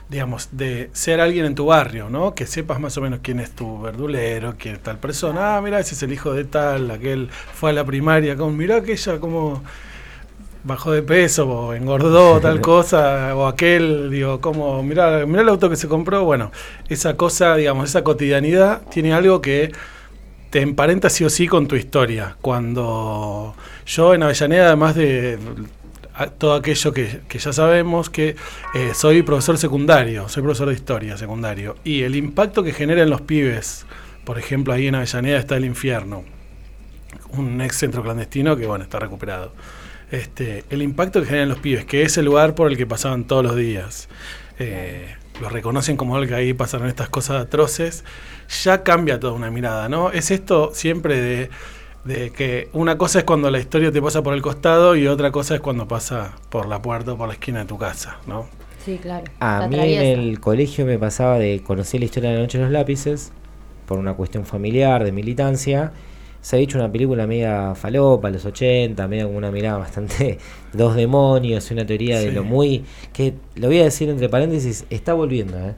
digamos, de ser alguien en tu barrio, ¿no? Que sepas más o menos quién es tu verdulero, quién es tal persona. Ah, mira, ese es el hijo de tal, aquel fue a la primaria, como, mira aquella como bajó de peso o engordó tal cosa, o aquel, digo, como, mira, mira el auto que se compró, bueno, esa cosa, digamos, esa cotidianidad tiene algo que te emparenta sí o sí con tu historia. Cuando yo en Avellaneda, además de todo aquello que, ya sabemos, que eh, soy profesor secundario, soy profesor de historia secundario, y el impacto que genera en los pibes, por ejemplo, ahí en Avellaneda está el infierno, un ex centro clandestino que, bueno, está recuperado. Este, el impacto que genera en los pibes, que es el lugar por el que pasaban todos los días. Eh, lo reconocen como el que ahí pasaron estas cosas atroces ya cambia toda una mirada, ¿no? Es esto siempre de, que una cosa es cuando la historia te pasa por el costado y otra cosa es cuando pasa por la puerta o por la esquina de tu casa, ¿no? Sí, claro. A mí en el colegio me pasaba de conocer la historia de la noche de los lápices por una cuestión familiar, de militancia. Se ha dicho una película media falopa, los 80, medio como una mirada bastante dos demonios una teoría de lo muy... que lo voy a decir entre paréntesis, está volviendo, ¿eh?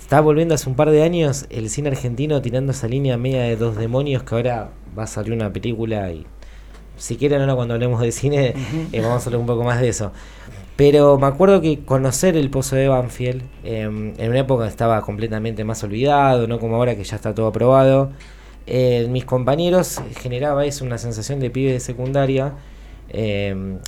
Estaba volviendo hace un par de años el cine argentino tirando esa línea media de dos demonios que ahora va a salir una película y si quieren ahora cuando hablemos de cine eh, vamos a hablar un poco más de eso. Pero me acuerdo que conocer el Pozo de Banfield em, en una época estaba completamente más olvidado, no como ahora que ya está todo aprobado. Eh, mis compañeros generaba eso, una sensación de pibe de secundaria. Em,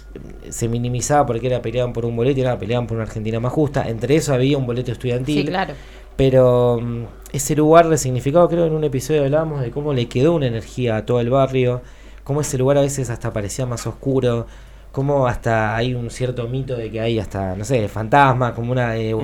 se minimizaba porque era peleaban por un boleto y era peleaban por una Argentina más justa. Entre eso había un boleto estudiantil. Sí, claro. Pero mm, ese lugar resignificado, creo en un episodio hablábamos de cómo le quedó una energía a todo el barrio, cómo ese lugar a veces hasta parecía más oscuro, cómo hasta hay un cierto mito de que hay hasta, no sé, fantasmas, como una eh,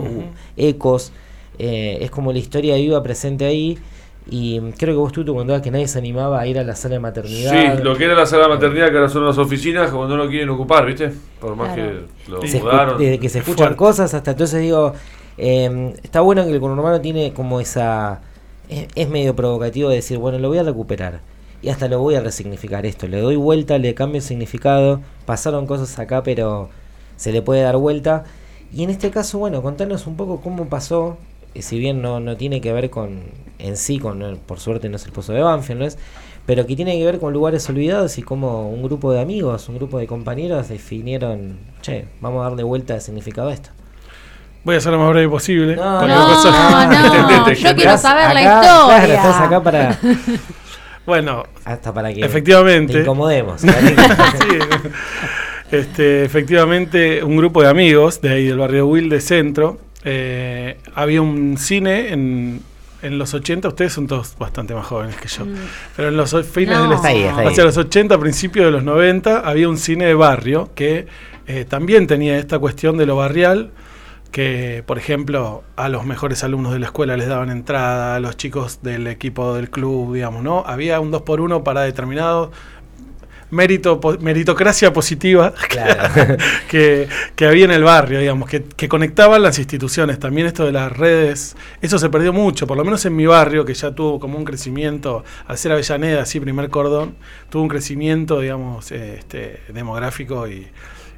ecos. Eh, es como la historia viva presente ahí. Y creo que vos tú, tú contabas que nadie se animaba a ir a la sala de maternidad. Sí, lo que era la sala de maternidad, que ahora son las oficinas, como no lo quieren ocupar, ¿viste? Por más que lo mudaron. Desde que se escuchan cosas hasta entonces digo, eh, está bueno que el conurbano tiene como esa... Es, medio provocativo decir, bueno, lo voy a recuperar. Y hasta lo voy a resignificar esto. Le doy vuelta, le cambio el significado. Pasaron cosas acá, pero se le puede dar vuelta. Y en este caso, bueno, contanos un poco cómo pasó. Eh, si bien no, no tiene que ver con en sí, con por suerte no es el pozo de Banfield, ¿no es? pero que tiene que ver con lugares olvidados y cómo un grupo de amigos, un grupo de compañeros definieron, che, vamos a darle vuelta de significado a esto. Voy a ser lo más breve posible. No, no, no, yo quiero saber la historia. estás acá para... Bueno, Hasta para que Efectivamente. te incomodemos. Sí. Este, efectivamente, un grupo de amigos de ahí del barrio Will de Centro. Eh, había un cine en, en los 80, ustedes son todos bastante más jóvenes que yo, pero en los fines No. de los, Está ahí, está ahí. hacia los 80, principios de los 90, había un cine de barrio que eh, también tenía esta cuestión de lo barrial, que por ejemplo a los mejores alumnos de la escuela les daban entrada, a los chicos del equipo del club, digamos, ¿no? Había un 2 por 1 para determinados mérito, po- meritocracia positiva Claro. que, que había en el barrio, digamos, que, que conectaban las instituciones. También esto de las redes, eso se perdió mucho, por lo menos en mi barrio, que ya tuvo como un crecimiento, al ser Avellaneda, así primer cordón, tuvo un crecimiento, digamos, este, demográfico y,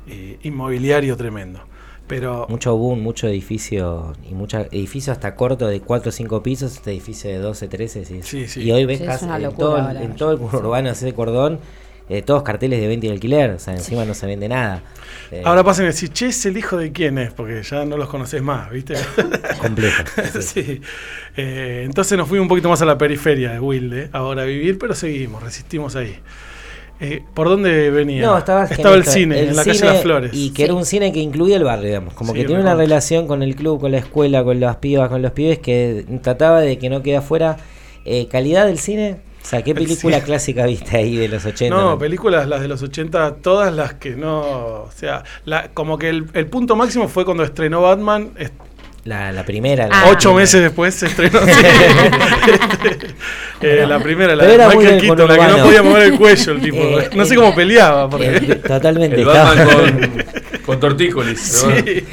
y inmobiliario tremendo. Pero Mucho boom, mucho edificio y mucho edificio hasta corto de 4 o 5 pisos, este edificio de 12, 13. Sí, Sí, sí. Y hoy ves Sí, en, todo, en todo el conurbano ese cordón, eh, todos carteles de venta y alquiler, o sea, encima no se vende nada. Eh, ahora pasan a decir, che, ¿es el hijo de quién es? Porque ya no los conoces más, ¿viste? complejo. sí. Sí. Eh, entonces nos fuimos un poquito más a la periferia de Wilde, ahora a vivir, pero seguimos, resistimos ahí. Eh, ¿Por dónde venía? No, estaba, Estaba el esto, cine, en la calle cine Las Flores. Y que era un cine que incluía el barrio, digamos. Como Sí, que tiene una relación con el club, con la escuela, con las pibas, con los pibes, que trataba de que no quede afuera. Eh, ¿Calidad del cine? O sea, ¿qué El película clásica viste ahí de los 80? No, películas, las de los 80, todas las que no. O sea, la- como que el, el punto máximo fue cuando estrenó Batman. est- La, la primera. Ah. la ocho meses después se estrenó. Eh, la primera, la de Michael Keaton, la que no podía mover el cuello, el tipo. Eh, no sé eh, cómo peleaba. Porque, Eh, totalmente. El Batman con, con tortícolis. bueno. Sí.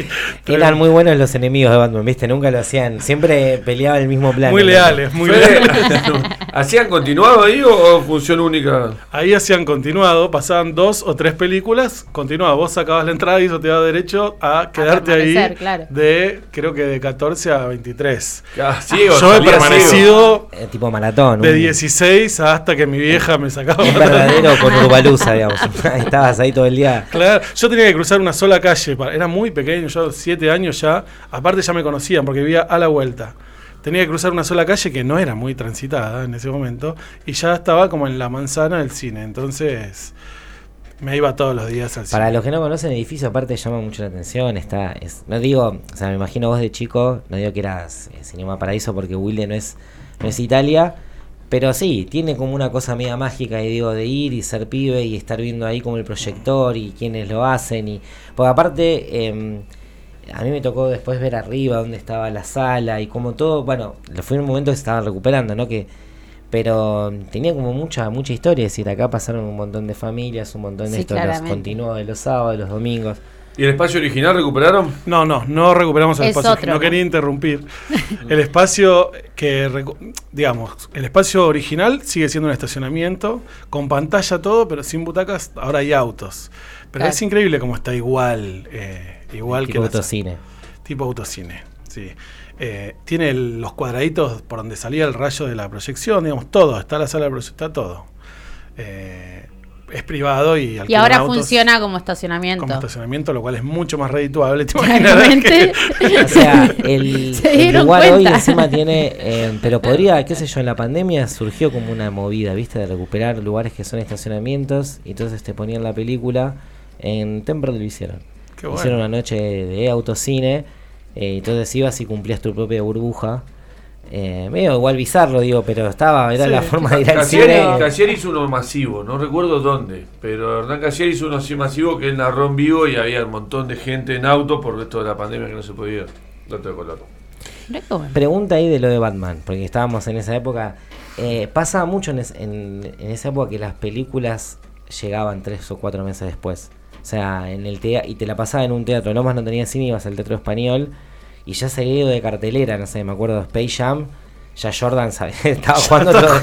Eran muy buenos los enemigos de Batman, ¿viste? Nunca lo hacían. Siempre peleaba el mismo plan. Muy leales, muy leales. ¿Hacían continuado ahí o, o función única? Ahí hacían continuado, pasaban dos o tres películas, continuaba. Vos sacabas la entrada y eso te daba derecho a quedarte ahí permanecer, claro. de, creo que de 14 a 23. Ah, ciego, Yo he permanecido Eh, tipo maratón. de un- 16 hasta que mi vieja me sacaba. Un verdadero con Urbalusa, digamos. Estabas ahí todo el día. Claro, yo tenía que cruzar una sola calle, para- era muy pequeño, yo siete años ya, aparte ya me conocían porque vivía a la vuelta. Tenía que cruzar una sola calle que no era muy transitada en ese momento y ya estaba como en la manzana del cine, entonces me iba todos los días al Para cine. los que no conocen el edificio, aparte llama mucho la atención. Está, es, no digo, o sea, me imagino vos de chico, no digo que eras eh, Cinema Paraíso porque Wilde no es, no es Italia, pero sí, tiene como una cosa media mágica, y digo, de ir y ser pibe y estar viendo ahí como el proyector y quienes lo hacen. y Porque aparte, em, a mí me tocó después ver arriba donde estaba la sala y como todo, bueno, lo fue en un momento que se estaban recuperando, ¿no? Que pero tenía como mucha mucha historia, es decir, acá pasaron un montón de familias, un montón de Sí, esto, los claramente. continuos de los sábados, los domingos. ¿Y el espacio original recuperaron? No, no, no recuperamos el Es espacio. otro, no ¿no? quería interrumpir. El espacio que, digamos, el espacio original sigue siendo un estacionamiento, con pantalla todo, pero sin butacas, ahora hay autos. Pero Claro. es increíble cómo está igual, eh, igual tipo que la- autocine. tipo autocine, sí. Eh, tiene el- los cuadraditos por donde salía el rayo de la proyección, digamos, todo, está la sala de proyección, está todo. Eh, es privado y Y alquilan ahora autos funciona como estacionamiento. como estacionamiento, lo cual es mucho más redituable. te. O sea, el, Se el lugar hoy encima tiene, eh, pero podría, qué sé yo, en la pandemia surgió como una movida, ¿viste? De recuperar lugares que son estacionamientos y entonces te ponían la película, en Temperley lo hicieron. Qué bueno. Hicieron una noche de autocine, eh, entonces ibas y cumplías tu propia burbuja. Eh, medio igual bizarro, digo, pero estaba, era Sí. la forma de ir al cine. Casieri hizo uno masivo, no recuerdo dónde, pero Hernán Casieri hizo uno así masivo que él narró en vivo y había un montón de gente en auto por esto de la pandemia que no se podía. Dato de color. Pregunta ahí de lo de Batman, porque estábamos en esa época. Eh, pasaba mucho en, es- en- en esa época que las películas llegaban tres o cuatro meses después. O sea, en el tea y te la pasaba en un teatro. Lomas no tenía cine, ibas al teatro español y ya seguido de cartelera, no sé, me acuerdo de Space Jam. Ya Jordan sabe, estaba jugando todo.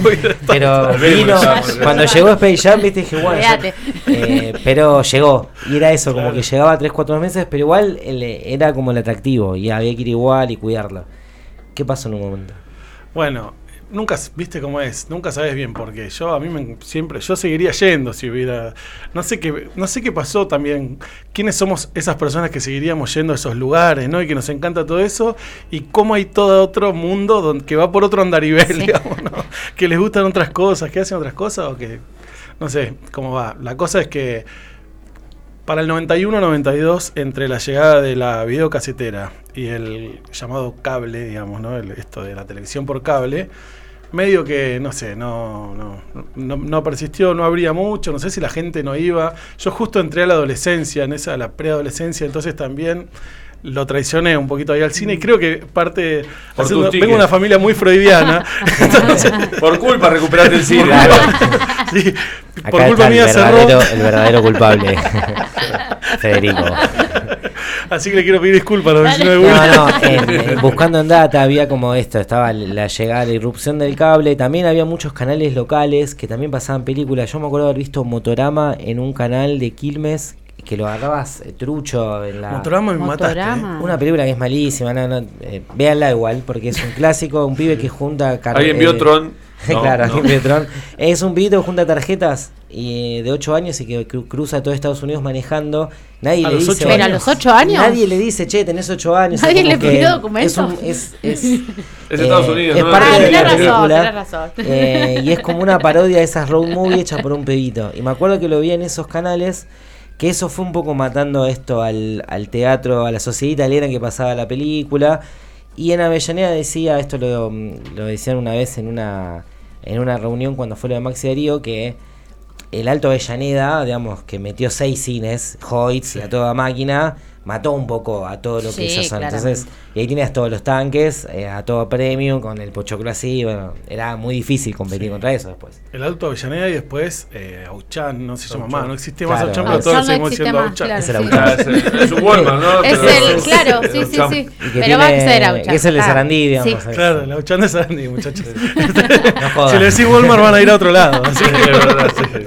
Pero vino, ya, volvemos. cuando llegó Space Jam, viste, dije, bueno. eh, pero llegó. Y era eso, como que llegaba tres, cuatro meses, pero igual el- era como el atractivo. Y había que ir igual y cuidarlo. ¿Qué pasó en un momento? Bueno, nunca, viste cómo es, nunca sabes bien por qué. Yo a mí me, siempre, yo seguiría yendo si hubiera, no sé qué, no sé qué pasó también, quiénes somos esas personas que seguiríamos yendo a esos lugares, ¿no? Y que nos encanta todo eso, y cómo hay todo otro mundo donde, que va por otro andarivel, digamos, ¿no? Que les gustan otras cosas, que hacen otras cosas, o que, no sé, cómo va. La cosa es que para el 91-92, entre la llegada de la videocasetera y el llamado cable, digamos, ¿no? El- esto de la televisión por cable, medio que, no sé, no, no, no, no persistió, no habría mucho, no sé si la gente no iba. Yo justo entré a la adolescencia, en esa, la preadolescencia, entonces también lo traicioné un poquito ahí al cine y creo que parte... Por haciendo- tus vengo de una familia muy freudiana. entonces, Por culpa recuperaste el cine. Claro. sí, Acá por está culpa el mía verdadero, cerró. el verdadero culpable. Federico. Así que le quiero pedir disculpas a los vecinos de No, Willy. no, en- en buscando en data había como esto, estaba la llegada, la irrupción del cable, también había muchos canales locales que también pasaban películas. Yo me acuerdo haber visto Motorama en un canal de Quilmes que lo agarrabas eh, trucho en la... Motorama me mataste. Motorama. Una película que es malísima, no, no, eh, véanla igual, porque es un clásico, un pibe que junta... Alguien vio eh, Tron. No, claro, no. alguien vio Tron. Es un pibito que junta tarjetas y de 8 años y que cru- cruza todo Estados Unidos manejando. Nadie ¿A le los dice... Pero a los ocho años. Nadie le dice, che, tenés 8 años. Nadie le pidió documentos. Es, un- es, es, Es Estados Unidos, es ¿no? parte Ah, de tenés la razón, película. tenés razón. Eh, y es como una parodia de esas road movie hecha por un pebito. Y me acuerdo que lo vi en esos canales, que eso fue un poco matando esto al, al teatro, a la sociedad italiana que pasaba la película. Y en Avellaneda decía, esto lo, lo decían una vez en una, en una reunión cuando fue lo de Maxi Darío, que el Alto Avellaneda, digamos, que metió seis cines, Hoyts y a toda máquina, mató un poco a todo lo que Sí, ellos son. Entonces, y ahí tenías todos los tanques, eh, a todo premium, con el pochoclo así, bueno, era muy difícil competir contra eso después. El Alto Avellaneda y después eh, Auchan, no se llama Auchan. más, no existe más Claro. Auchan, pero Auchan todos no seguimos más, Auchan. claro. Ese era sí. Auchan. Ah, es, es un Walmart, ¿no? Es Pero- el, claro, sí, sí, sí. Que Pero va a tiene- ser Auchan. que es el de Ah, Sarandí, digamos. sí. es- Claro, el Auchan de Sandy, muchachos. No si le decís Walmart van a ir a otro lado. Así Sí, que es verdad, sí.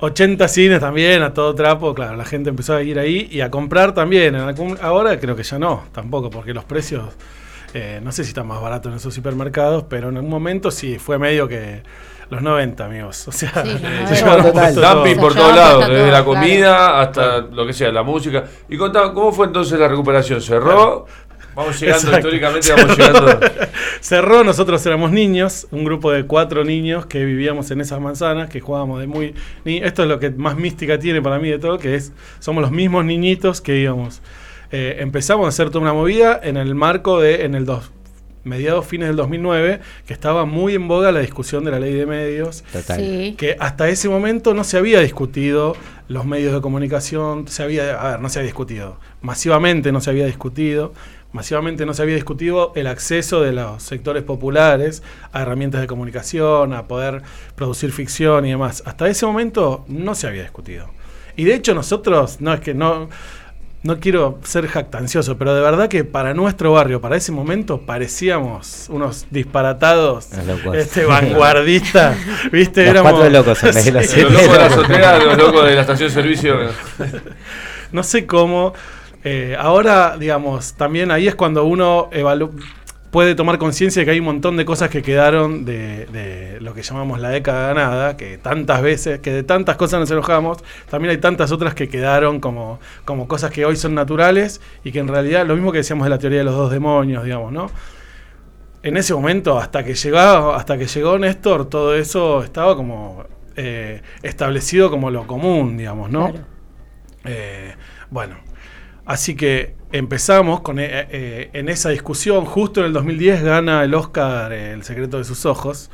80 cines también, a todo trapo, claro, la gente empezó a ir ahí y a comprar también. En algún- ahora creo que ya no, tampoco, porque los precios, eh, no sé si están más baratos en esos supermercados, pero en algún momento sí, fue medio que los 90, amigos. O sea, Sí, se 90. llevaron Total. puesto todo. Dumping por todos lados, desde la comida hasta lo que sea, la música. Y contaba, ¿cómo fue entonces la recuperación? ¿Cerró? Vamos llegando, Exacto. históricamente vamos llegando. Cerró, nosotros éramos niños, un grupo de cuatro niños que vivíamos en esas manzanas, que jugábamos de muy... Esto es lo que más mística tiene para mí de todo, que es, somos los mismos niñitos que íbamos. Eh, empezamos a hacer toda una movida en el marco de, en el dos, mediados, fines del 2009, que estaba muy en boga la discusión de la ley de medios, Total. Sí. que hasta ese momento no se había discutido los medios de comunicación, se había, a ver, no se había discutido, masivamente no se había discutido, masivamente no se había discutido el acceso de los sectores populares a herramientas de comunicación, a poder producir ficción y demás. Hasta ese momento no se había discutido. Y de hecho nosotros, no es que no, no quiero ser jactancioso, pero de verdad que para nuestro barrio, para ese momento, parecíamos unos disparatados, este vanguardistas, ¿viste? Los Éramos- cuatro locos en Sí. Los locos de la azotea, los locos de la estación de servicio. no sé cómo. Eh, ahora, digamos, también ahí es cuando uno puede tomar conciencia de que hay un montón de cosas que quedaron de, de lo que llamamos la década ganada, que tantas veces, que de tantas cosas nos enojamos, también hay tantas otras que quedaron como, como cosas que hoy son naturales y que en realidad, lo mismo que decíamos de la teoría de los dos demonios, digamos, ¿no? En ese momento, hasta que llegaba, hasta que llegó Néstor, todo eso estaba como eh, establecido como lo común, digamos, ¿no? Claro. Eh, bueno, así que empezamos con, eh, eh, en esa discusión. Justo en el 2010 gana el Oscar El secreto de sus ojos.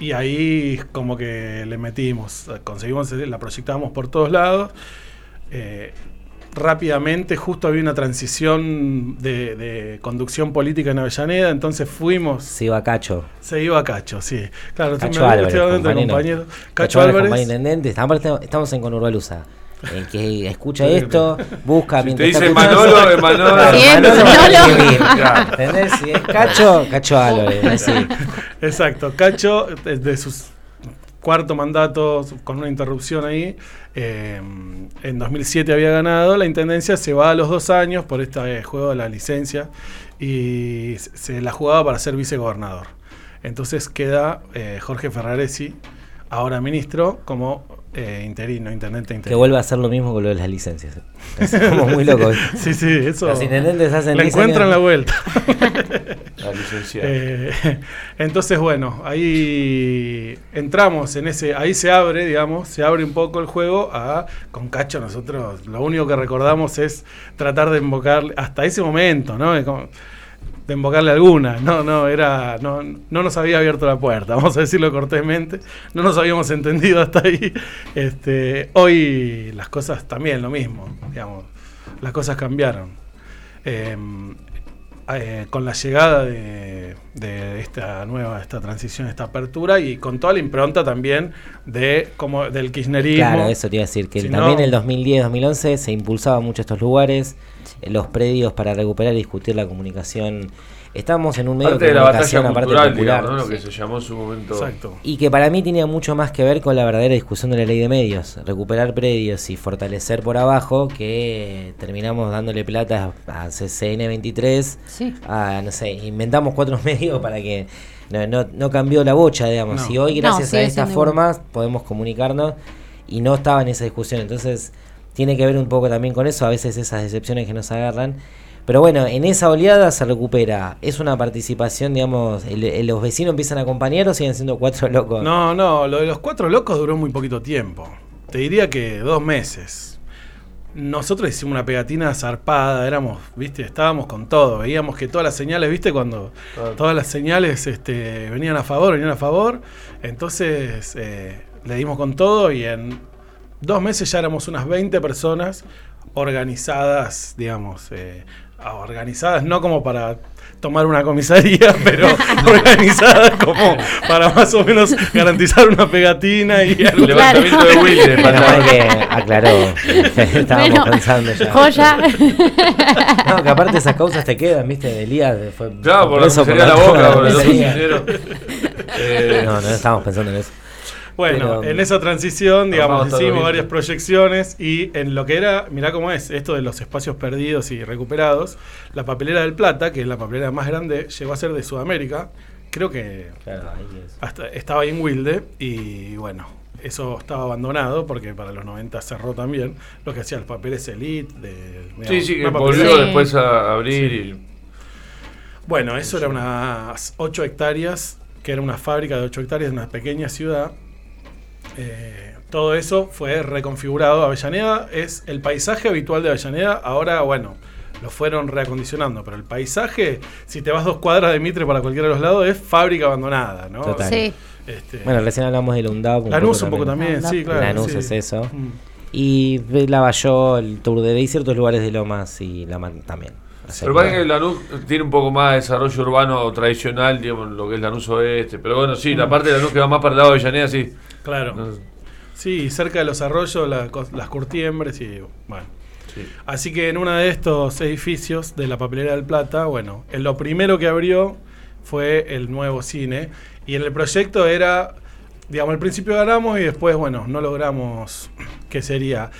Y ahí como que le metimos, conseguimos, la proyectábamos por todos lados. Eh, rápidamente, justo había una transición de, de conducción política en Avellaneda, entonces fuimos, Se iba Cacho. se iba a Cacho, sí. Claro, Cacho me- Álvarez, compañero. Cacho, Cacho Álvarez, Álvarez. Estamos, estamos en Conurbalusa. El que escucha esto, busca Si te mientras dicen escuchando. Manolo, es Manolo. Sí, Manolo Manolo. Martínez. Claro. ¿Entendés? Si es Cacho, Cacho Álvarez. así. Exacto, Cacho, desde su cuarto mandato, con una interrupción ahí, eh, en 2007 había ganado, la Intendencia se va a los dos años por este eh, juego de la licencia y se la jugaba para ser vicegobernador. Entonces queda eh, Jorge Ferraresi, ahora ministro, como eh, interino, intendente Que interino. vuelva a hacer lo mismo con lo de las licencias. Es como muy loco. Sí, sí, eso. Los intendentes hacen Le 10 encuentran la vuelta. La licenciada. Eh, entonces, bueno, ahí entramos en ese, ahí se abre, digamos, se abre un poco el juego a con Cacho nosotros lo único que recordamos es tratar de invocar hasta ese momento, ¿no? Como- de invocarle alguna, no, no, era, no, no nos había abierto la puerta, vamos a decirlo cortésmente, no nos habíamos entendido hasta ahí. Este, hoy las cosas también lo mismo, digamos, las cosas cambiaron. Em, eh, con la llegada de, de esta nueva, esta transición, esta apertura y con toda la impronta también de como del kirchnerismo. Claro, eso te iba a decir, que Si también no- en el 2010-2011 se impulsaba mucho estos lugares, los predios para recuperar y discutir la comunicación. Estamos en un medio Parte de de la batalla cultural, popular. digamos, ¿no? lo que sí. se llamó en su momento. Exacto. Y que para mí tenía mucho más que ver con la verdadera discusión de la ley de medios, recuperar predios y fortalecer por abajo, que terminamos dándole plata a CCN 23, Sí. a, no sé, inventamos cuatro medios para que no, no, no cambió la bocha, digamos. No. Y hoy, No, gracias a estas formas, podemos comunicarnos y no estaba en esa discusión. Entonces, tiene que ver un poco también con eso, a veces esas decepciones que nos agarran. Pero bueno, en esa oleada se recupera. Es una participación, digamos, el- el- los vecinos empiezan a acompañar o siguen siendo cuatro locos. No, no, lo de los cuatro locos duró muy poquito tiempo. Te diría que dos meses. Nosotros hicimos una pegatina zarpada, éramos, viste, estábamos con todo, veíamos que todas las señales, viste, cuando Claro. todas las señales este, venían a favor, venían a favor, entonces eh, le dimos con todo y en dos meses ya éramos unas 20 personas organizadas, digamos, eh, ah, organizadas no como para tomar una comisaría, pero organizadas como para más o menos garantizar una pegatina y El levantamiento de Wilde. Para- que aclaró. Estábamos Bueno, pensando ya. Joya. No, que aparte esas causas te quedan, viste, de Elías. Fue Claro, por la comisaría de la toma boca, de por. Eh, No, no estábamos pensando en eso. Bueno, Pero- en esa transición, digamos, hicimos varias proyecciones y en lo que era, mirá cómo es, esto de los espacios perdidos y recuperados, la papelera del Plata, que es la papelera más grande, llegó a ser de Sudamérica, creo que Claro, ahí es. hasta estaba en Wilde y bueno, eso estaba abandonado porque para los 90 cerró también lo que hacía el papeles Elite. De, Sí, digamos, sí, que volvió Sí. después a abrir y. Bueno, eso era unas 8 hectáreas, que era una fábrica de 8 hectáreas de una pequeña ciudad. Eh, todo eso fue reconfigurado. Avellaneda es el paisaje habitual de Avellaneda. Ahora, bueno, lo fueron reacondicionando, pero el paisaje, si te vas dos cuadras de Mitre para cualquiera de los lados, es fábrica abandonada, ¿no? Total. Sí. Este, Bueno, recién hablamos de la UNDAP. Lanús un poco también, también. sí, claro. Lanús sí. es eso. Mm. Y Lavalló, el Tour de y ciertos lugares de Lomas y La Man también. Pero parece que Lanús tiene un poco más de desarrollo urbano tradicional, digamos, lo que es Lanús Oeste. Pero bueno, sí, la parte de Lanús que va más para el lado de Avellaneda, sí. Claro. No, Sí, cerca de los arroyos, la las curtiembres y bueno. sí. Así que en uno de estos edificios de la Papelera del Plata, bueno, en lo primero que abrió fue el nuevo cine. Y en el proyecto era, digamos, al principio ganamos y después, bueno, no logramos, que sería,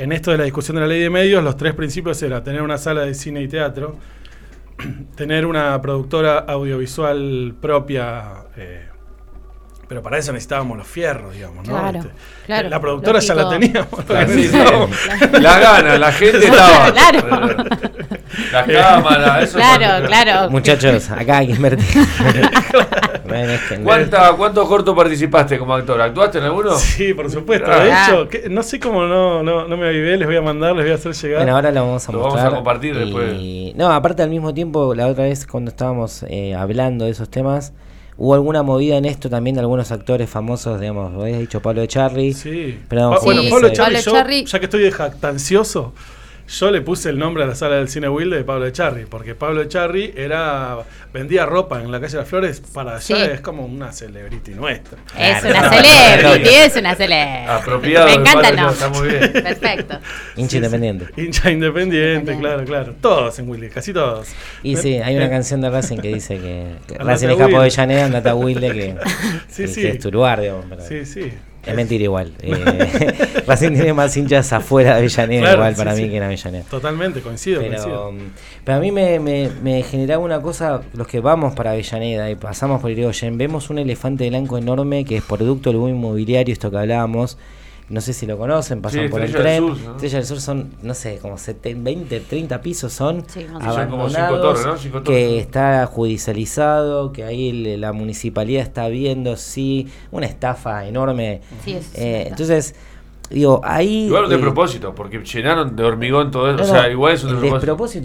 en esto de la discusión de la ley de medios, los tres principios era tener una sala de cine y teatro, tener una productora audiovisual propia. eh, pero para eso necesitábamos los fierros, digamos, ¿no? Claro, Este, claro, La productora ya la teníamos. Claro, sí, sí. necesitábamos. La gana, la gente estaba. Claro. Las cámaras, eso. Claro, claro. Muchachos, acá hay que invertir. Bueno, es que no- ¿Cuánta, ¿Cuántos cortos participaste como actor? ¿Actuaste en alguno? Sí, por supuesto. Ah. De hecho, que- no sé cómo no, no, no me avivé, les voy a mandar, les voy a hacer llegar. Bueno, ahora lo vamos a Lo vamos a compartir y- después. No, aparte al mismo tiempo, la otra vez cuando estábamos eh, hablando de esos temas, hubo alguna movida en esto también de algunos actores famosos, digamos, lo habías dicho Pablo de Charlie. Sí. Pero Pa- sí, bueno, sí. Pablo Echarri, Pablo yo, Echarri- ya que estoy de jactancioso, yo le puse el nombre a la sala del cine Wilde de Pablo Echarri, porque Pablo Echarri era vendía ropa en la calle de las Flores para allá, Sí. es como una celebrity nuestra. Es Claro. una celebrity, es una celebrity. Apropiado. Me encanta el está muy bien. Perfecto. Hincha independiente. Hincha independiente, claro, claro. Todos en Wilde, casi todos. Y sí, hay una Eh, canción de Racing que dice que, Racing escapó de Wilde. Llaneda, andate a Wilde, que, Sí, que- sí. que es tu lugar, digamos. Sí, sí. Es mentira igual. Eh, Racing tiene más hinchas afuera de Avellaneda Claro, igual sí, para sí. mí que en Avellaneda. Totalmente, coincido, Pero, coincido. pero a mí me, me, me generaba una cosa, los que vamos para Avellaneda y pasamos por Irigoyen, vemos un elefante blanco enorme que es producto del boom inmobiliario, esto que hablábamos. No sé si lo conocen, pasan Sí, por el del tren. Sur, ¿no? Estrella del Sur son, no sé, como 70, 20, 30 pisos son Sí. Son como abandonados, torres, ¿no? Cinco que está judicializado, que ahí la municipalidad está viendo, sí, una estafa enorme. Sí, es Eh, entonces, digo, ahí... Igual de eh, propósito, porque llenaron de hormigón todo eso. no, o sea, igual es un el despropósito.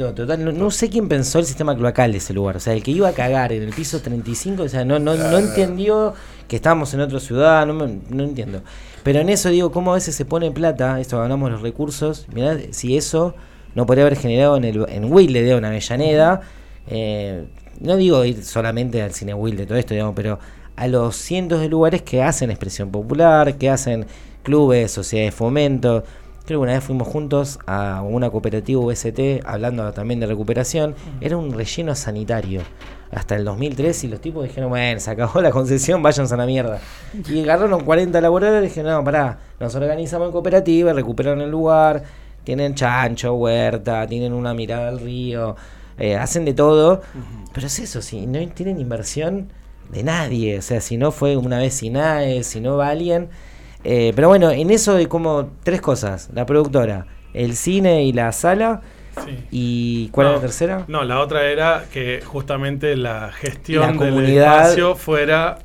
despropósito total. No, no sé quién pensó el sistema cloacal de ese lugar. O sea, el que iba a cagar en el piso 35, o sea, no, no, no entendió que estábamos en otra ciudad, no, me- no entiendo. Pero en eso digo, cómo a veces se pone plata, esto hablamos de los recursos, mirá si eso no podría haber generado en el en Wilde, en Avellaneda, eh, no digo ir solamente al cine Wilde, todo esto, digamos, pero a los cientos de lugares que hacen expresión popular, que hacen clubes, sociedades de fomento. Creo que una vez fuimos juntos a una cooperativa UST, hablando también de recuperación. Era un relleno sanitario hasta el 2003 y los tipos dijeron, bueno, se acabó la concesión, váyanse a la mierda. Y agarraron 40 laboradores y dijeron, no, pará, nos organizamos en cooperativa, recuperaron el lugar, tienen chancho, huerta, tienen una mirada al río, eh, hacen de todo. Pero es eso, si no tienen inversión de nadie, o sea, si no fue una vez SINAE, si no va alguien. Eh, pero bueno, en eso hay como tres cosas, la productora, el cine y la sala, Sí. y ¿cuál No, era la tercera? No, la otra era que justamente la gestión La del espacio fuera,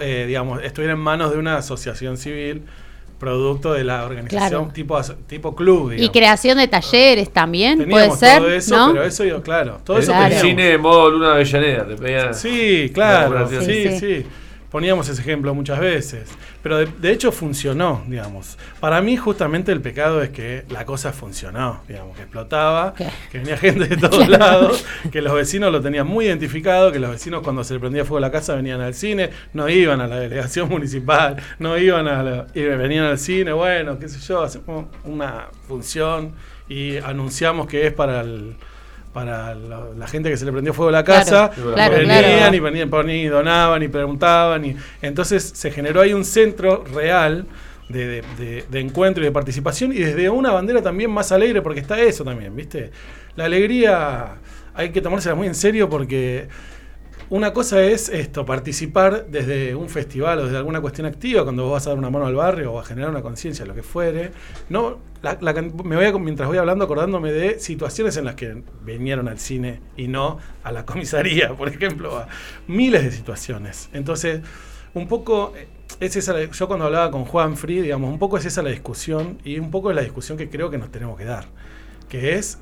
eh, digamos, estuviera en manos de una asociación civil, producto de la organización Claro. tipo, tipo club. Y creación de talleres también, Teníamos puede ser, todo eso, ¿no? pero eso, yo, claro, todo El, eso Claro. el teníamos. cine de modo Luna Avellaneda. Te pedían- Sí, claro, cooperativa. sí, Sí, sí, sí. Poníamos ese ejemplo muchas veces, pero de, de hecho funcionó, digamos. Para mí justamente el pecado es que la cosa funcionó, digamos, que explotaba, ¿Qué? que venía gente de todos lados, que los vecinos lo tenían muy identificado, que los vecinos cuando se le prendía fuego la casa venían al cine, no iban a la delegación municipal, no iban a la, y venían al cine, bueno, qué sé yo, hacemos una función y anunciamos que es para el para la, la gente que se le prendió fuego la casa, Claro, claro, venían claro. y ponían donaban y preguntaban. Y, entonces se generó ahí un centro real de, de- de- de encuentro y de participación y desde una bandera también más alegre, porque está eso también, ¿viste? La alegría hay que tomársela muy en serio porque una cosa es esto, participar desde un festival o desde alguna cuestión activa, cuando vos vas a dar una mano al barrio o a generar una conciencia, lo que fuere. No, la- la me voy a- mientras voy hablando acordándome de situaciones en las que vinieron al cine y no a la comisaría, por ejemplo, a miles de situaciones. Entonces, un poco eh, es esa, yo cuando hablaba con Juan Free, digamos, un poco es esa la discusión y un poco es la discusión que creo que nos tenemos que dar, que es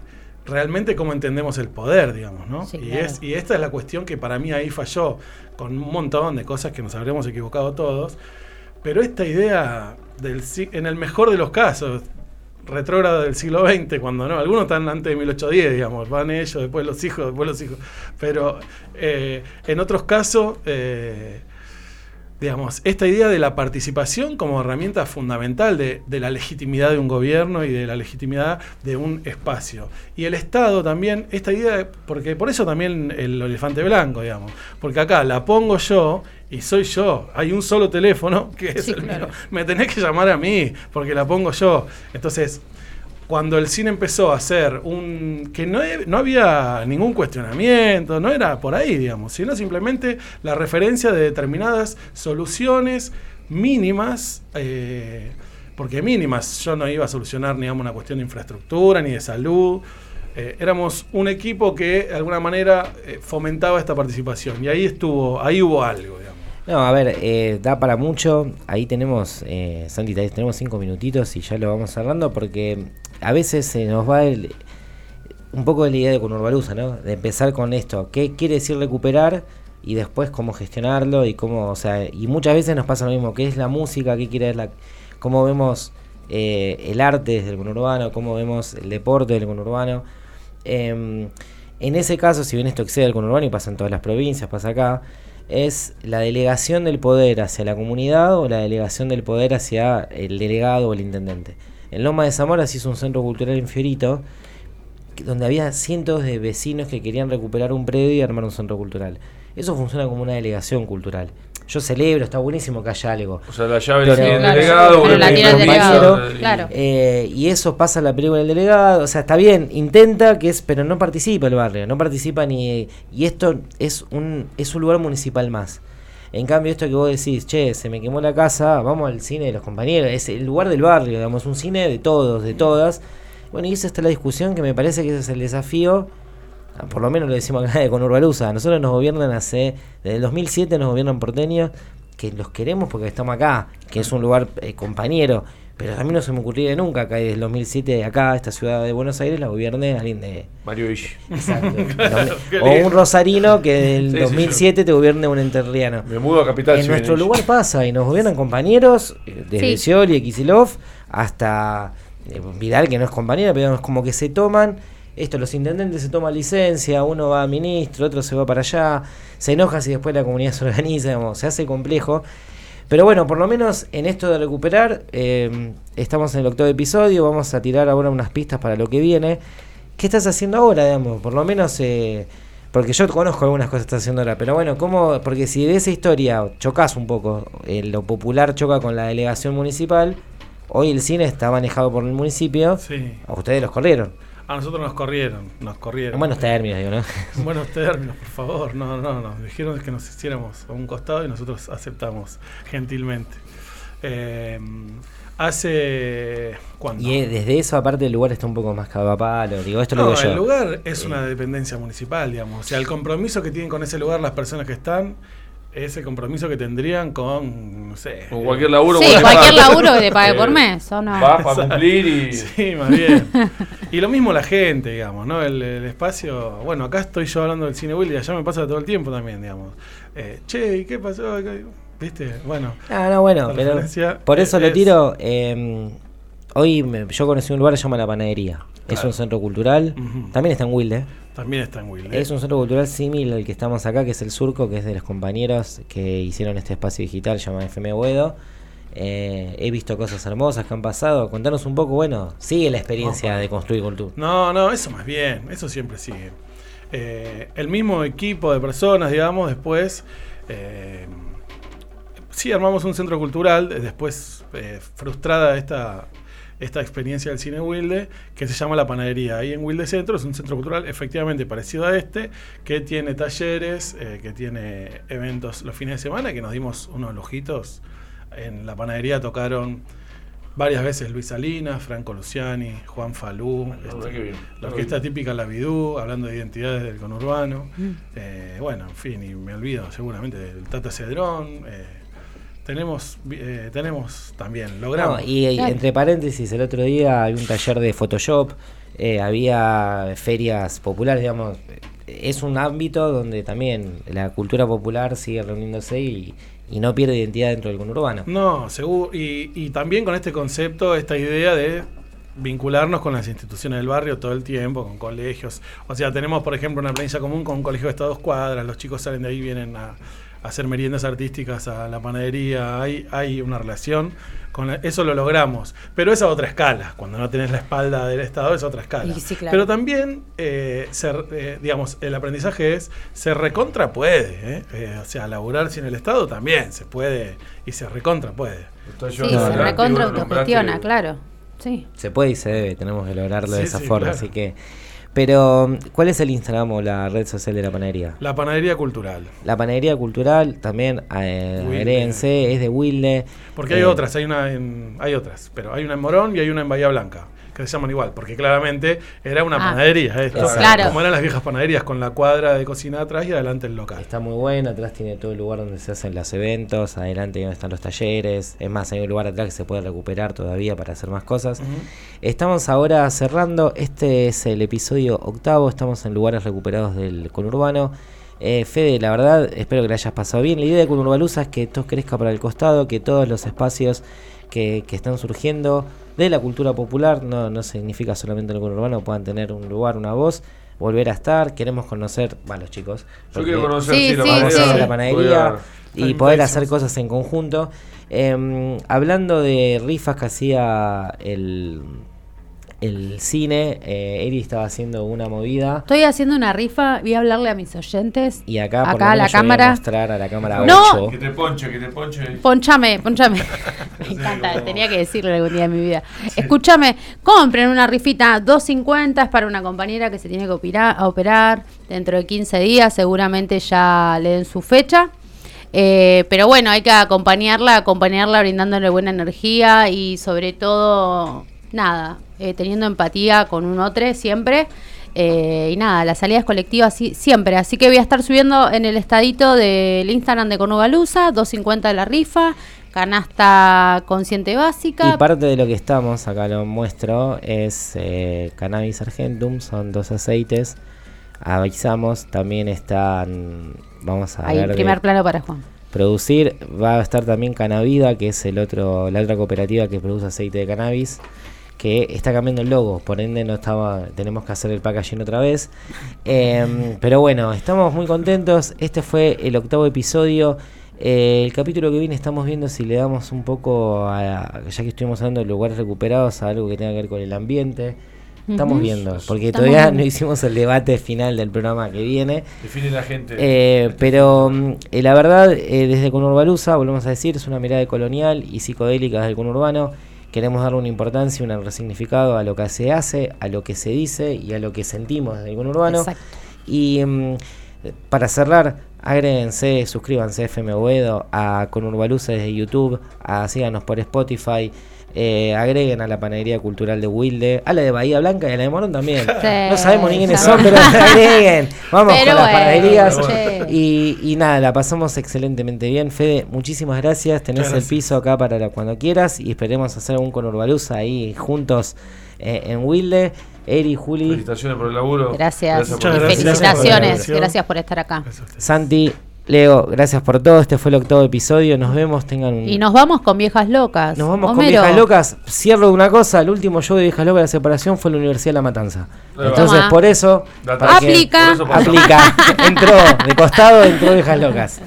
realmente cómo entendemos el poder, digamos, ¿no? Sí, y, claro. es, y esta es la cuestión que para mí ahí falló, con un montón de cosas que nos habremos equivocado todos, pero esta idea del en el mejor de los casos, retrógrada del siglo XX, cuando no, algunos están antes de 1810, digamos, van ellos, después los hijos, después los hijos, pero eh, en otros casos, eh, digamos, esta idea de la participación como herramienta fundamental de, de la legitimidad de un gobierno y de la legitimidad de un espacio. Y el Estado también, esta idea, de- porque por eso también el elefante blanco, digamos, porque acá la pongo yo y soy yo, hay un solo teléfono que es Sí, el claro. mío, me tenés que llamar a mí, porque la pongo yo. Entonces, cuando el cine empezó a ser un. que no, no había ningún cuestionamiento, no era por ahí, digamos, sino simplemente la referencia de determinadas soluciones mínimas. eh, porque mínimas, yo no iba a solucionar, digamos, una cuestión de infraestructura ni de salud. Eh, éramos un equipo que de alguna manera eh, fomentaba esta participación. Y ahí estuvo, ahí hubo algo, digamos. No, a ver, eh, da para mucho. Ahí tenemos, eh, Santi, tenemos cinco minutitos y ya lo vamos cerrando porque a veces se nos va el, un poco la idea de Conurbalusa, ¿no? De empezar con esto. ¿Qué quiere decir recuperar? Y después cómo gestionarlo y cómo, o sea, y muchas veces nos pasa lo mismo. ¿Qué es la música? ¿Qué quiere la, cómo vemos eh, el arte desde el conurbano? ¿Cómo vemos el deporte del conurbano? Em, en ese caso, si bien esto excede al conurbano y pasa en todas las provincias, pasa acá, es la delegación del poder hacia la comunidad o la delegación del poder hacia el delegado o el intendente. En Loma de Zamora se hizo un centro cultural en Fiorito, donde había cientos de vecinos que querían recuperar un predio y armar un centro cultural. Eso funciona como una delegación cultural. Yo celebro, está buenísimo que haya algo. O sea, la llave Pero- la tiene el Claro, delegado. pero la tiene el delegado, y- claro. Eh, y eso pasa en la película del delegado, o sea, está bien, intenta que es, pero no participa el barrio, no participa ni y esto es un es un lugar municipal más. En cambio, esto que vos decís, che, se me quemó la casa, vamos al cine de los compañeros, es el lugar del barrio, digamos, un cine de todos, de todas. Bueno, y esa está la discusión que me parece que ese es el desafío, por lo menos lo decimos acá con Urbalusa, a nosotros nos gobiernan hace, desde el 2007 nos gobiernan porteños, que los queremos porque estamos acá, que es un lugar eh, compañero, pero a mí no se me ocurriría nunca que desde el 2007 acá, esta ciudad de Buenos Aires, la gobierne alguien de... Mario Villa. Exacto. o un rosarino que del Sí, sí, 2007 te gobierne un enterriano. Me mudo a Capital. En si nuestro viene lugar pasa y nos gobiernan compañeros, eh, desde Sí. Scioli y Kisilov hasta eh, Vidal, que no es compañero, pero es como que se toman. Esto, los intendentes se toman licencia, uno va a ministro, otro se va para allá, se enoja si después la comunidad se organiza, digamos, se hace complejo. Pero bueno, por lo menos en esto de recuperar, eh, estamos en el octavo episodio, vamos a tirar ahora unas pistas para lo que viene. ¿Qué estás haciendo ahora, digamos? Por lo menos, eh, porque yo conozco algunas cosas que estás haciendo ahora, pero bueno, ¿cómo? Porque si de esa historia chocas un poco, eh, lo popular choca con la delegación municipal, hoy el cine está manejado por el municipio, Sí. a ustedes los corrieron. A nosotros nos corrieron, nos corrieron. En buenos términos, digo, ¿no? En buenos términos, por favor. No, no, no. Dijeron que nos hiciéramos a un costado y nosotros aceptamos gentilmente. Eh, hace. ¿Cuándo? Y eh, desde eso, aparte, el lugar está un poco más cagapalo. Digo, esto lo No, digo yo. el lugar es una dependencia municipal, digamos. O sea, el compromiso que tienen con ese lugar las personas que están es el compromiso que tendrían con, no sé. Con cualquier laburo. Sí, cualquier cualquier paga. laburo que te pague por Eh, mes, ¿o no? Vas para cumplir y. Sí, más bien. y lo mismo la gente, digamos, ¿no? El, el espacio. Bueno, acá estoy yo hablando del cine Will y allá me pasa todo el tiempo también, digamos. Eh, che, ¿y qué pasó? ¿Qué- ¿Viste? Bueno. Ah, no, bueno, pero por eso lo es- tiro. eh, hoy me- yo conocí un lugar que se llama La Panadería. Es un centro cultural. También está en Wilde. También está en Will. ¿eh? Es un centro cultural similar al que estamos acá, que es el Surco, que es de los compañeros que hicieron este espacio digital llamado FM Buedo. Eh, he visto cosas hermosas que han pasado. Contanos un poco, bueno, sigue la experiencia de construir cultura. No, no, eso más bien, eso siempre sigue. Eh, el mismo equipo de personas, digamos, después, eh, sí armamos un centro cultural, después frustrada esta, esta experiencia del cine Wilde, que se llama La Panadería. Ahí en Wilde Centro es un centro cultural efectivamente parecido a este, que tiene talleres, eh, que tiene eventos los fines de semana, que nos dimos unos lujitos. En La Panadería tocaron... Varias veces Luis Salinas, Franco Luciani, Juan Falú, este, la orquesta típica La Vidú, hablando de identidades del conurbano. Eh, bueno, en fin, y me olvido seguramente del Tata Cedrón. eh, tenemos, eh, tenemos también, logramos. No, y, Claro. entre paréntesis, el otro día había un taller de Photoshop, eh, había ferias populares, digamos. Es un ámbito donde también la cultura popular sigue reuniéndose y, y no pierde identidad dentro del conurbano. No, seguro. Y, y también con este concepto, esta idea de vincularnos con las instituciones del barrio todo el tiempo, con colegios. O sea, tenemos, por ejemplo, una planilla común con un colegio de Estados Cuadras, los chicos salen de ahí, vienen a hacer meriendas artísticas a la panadería, hay, hay una relación. Con la- eso lo logramos, pero es a otra escala. Cuando no tenés la espalda del Estado es a otra escala. Y sí, claro. Pero también, eh, se- eh, digamos, el aprendizaje es, se recontra puede. ¿eh? Eh, o sea, laburar sin el Estado también se puede y se recontra puede. Está Sí, se recontra autogestiona, claro. Sí. Se puede y se debe, tenemos que lograrlo de esa sí, forma, claro. así que... Pero, ¿cuál es el Instagram o la red social de la panadería? La panadería cultural. La panadería cultural también, eh, agréguense, es de Wilde. Porque hay Eh, otras, hay una en, hay otras, pero hay una en Morón y hay una en Bahía Blanca, que se llaman igual, porque claramente era una Ah. panadería esto. Claro. como eran las viejas panaderías, con la cuadra de cocina atrás y adelante el local. Está muy bueno, atrás tiene todo el lugar donde se hacen los eventos, adelante donde están los talleres, es más, hay un lugar atrás que se puede recuperar todavía para hacer más cosas. Estamos ahora cerrando, este es el episodio octavo, estamos en lugares recuperados del conurbano. Eh, Fede, la verdad, espero que le hayas pasado bien. La idea de Conurbalusa es que esto crezca para el costado, que todos los espacios que, que están surgiendo de la cultura popular, no, no significa solamente en el conurbano, puedan tener un lugar, una voz, volver a estar. Queremos conocer, va, los chicos. Yo quiero conocer Sí, sí, la sí, Vamos sí. a panadería. la panadería a- y poder hacer cosas en conjunto. Eh, hablando de rifas que hacía el, el cine. Eh, Eri estaba haciendo una movida. Estoy haciendo una rifa, voy a hablarle a mis oyentes. Y acá, por Acá lo a la voy a cámara. mostrar a la cámara No. 8. Que te ponche, que te ponche. Ponchame, ponchame. Me Sí, encanta, como- tenía que decirlo algún día de mi vida. Escúchame, compren una rifita 250 es para una compañera que se tiene que opera- a operar dentro de 15 días, seguramente ya le den su fecha. Eh, pero bueno, hay que acompañarla, acompañarla brindándole buena energía y sobre todo, nada, eh, teniendo empatía con un otro siempre. Eh, y nada, las salidas colectivas sí- siempre. Así que voy a estar subiendo en el estadito del Instagram de Conugalusa, 250 de la rifa, canasta consciente básica. Y parte de lo que estamos, acá lo muestro, es eh, Cannabis Argentum, son dos aceites. Avisamos, también están, vamos a Ahí, ver, de primer plano para Juan. producir. Va a estar también Cannavida, que es el otro, la otra cooperativa que produce aceite de cannabis, que está cambiando el logo, por ende no estaba, tenemos que hacer el packaging otra vez. Em, pero bueno, estamos muy contentos. Este fue el octavo episodio. Eh, el capítulo que viene estamos viendo si le damos un poco, a, ya que estuvimos hablando de lugares recuperados, a algo que tenga que ver con el ambiente. Estamos viendo, porque Estamos todavía viendo. no hicimos el debate final del programa que viene. Define la gente. Eh, pero mm, eh, la verdad, eh, desde Conurbalusa, volvemos a decir, es una mirada colonial y psicodélica del conurbano. Queremos darle una importancia, un resignificado a lo que se hace, a lo que se dice y a lo que sentimos desde el conurbano. Exacto. Y mm, para cerrar, agréguense, suscríbanse a FM Boedo, a Conurbalusa desde YouTube, a, síganos por Spotify. Eh, agreguen a la panadería cultural de Wilde, a la de Bahía Blanca y a la de Morón también. no sabemos ni quiénes son, pero agreguen. Vamos Pero con las panaderías. Y, y nada, la pasamos excelentemente bien. Fede, muchísimas gracias. Tenés el piso acá para la- cuando quieras y esperemos hacer un Conurbalusa ahí juntos eh, en Wilde. Eri, Juli, Felicitaciones por el laburo. Gracias. por Y felicitaciones. Gracias. Por estar acá. Santi, Leo, gracias por todo. Este fue el octavo episodio. Nos vemos. Tengan un. Y nos vamos con viejas locas. Nos vamos con. Viejas Locas. Cierro de una cosa. El último show de Viejas Locas de la separación fue en la Universidad de La Matanza. Entonces, por eso. Para que- Aplica. Por eso. Aplica. entró de costado, entró Viejas Locas.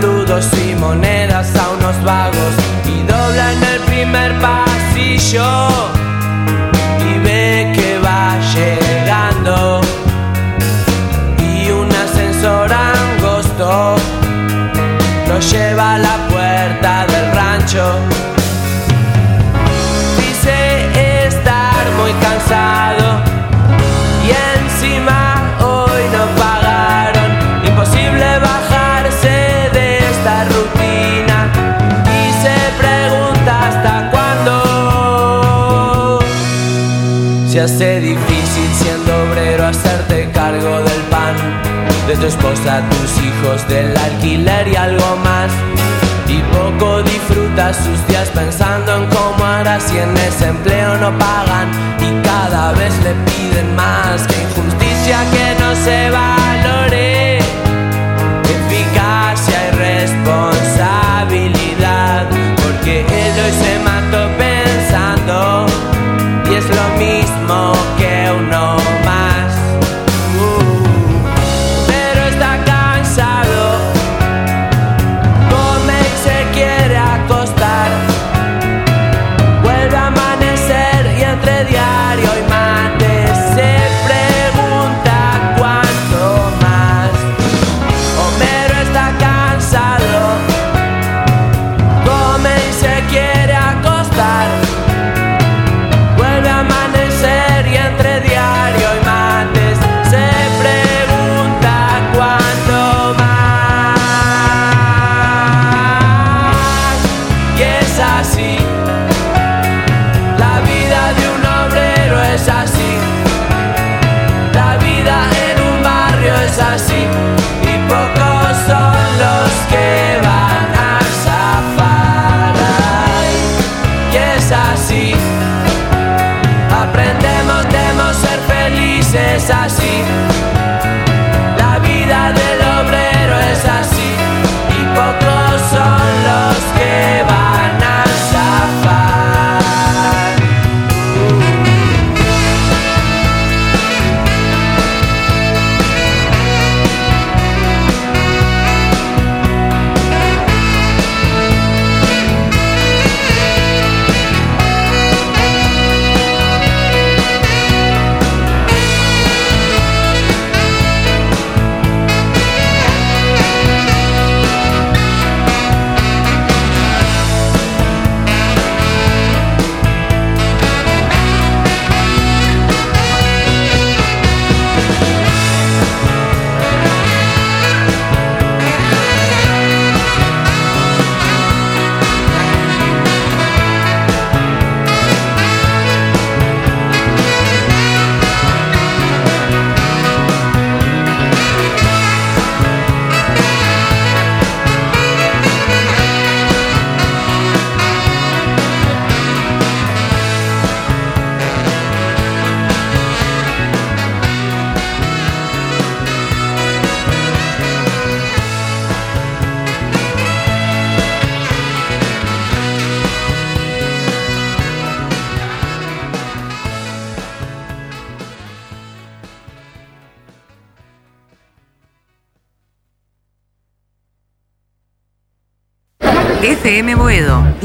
Saludos y monedas a unos vagos y dobla en el primer pasillo Hace difícil siendo obrero hacerte cargo del pan de tu esposa, tus hijos, del alquiler y algo más. Y poco disfruta sus días pensando en cómo hará si en ese empleo no pagan y cada vez le piden más. Que injusticia que no se valore,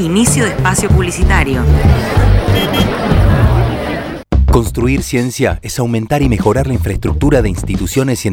Inicio de espacio publicitario. Construir ciencia es aumentar y mejorar la infraestructura de instituciones científicas.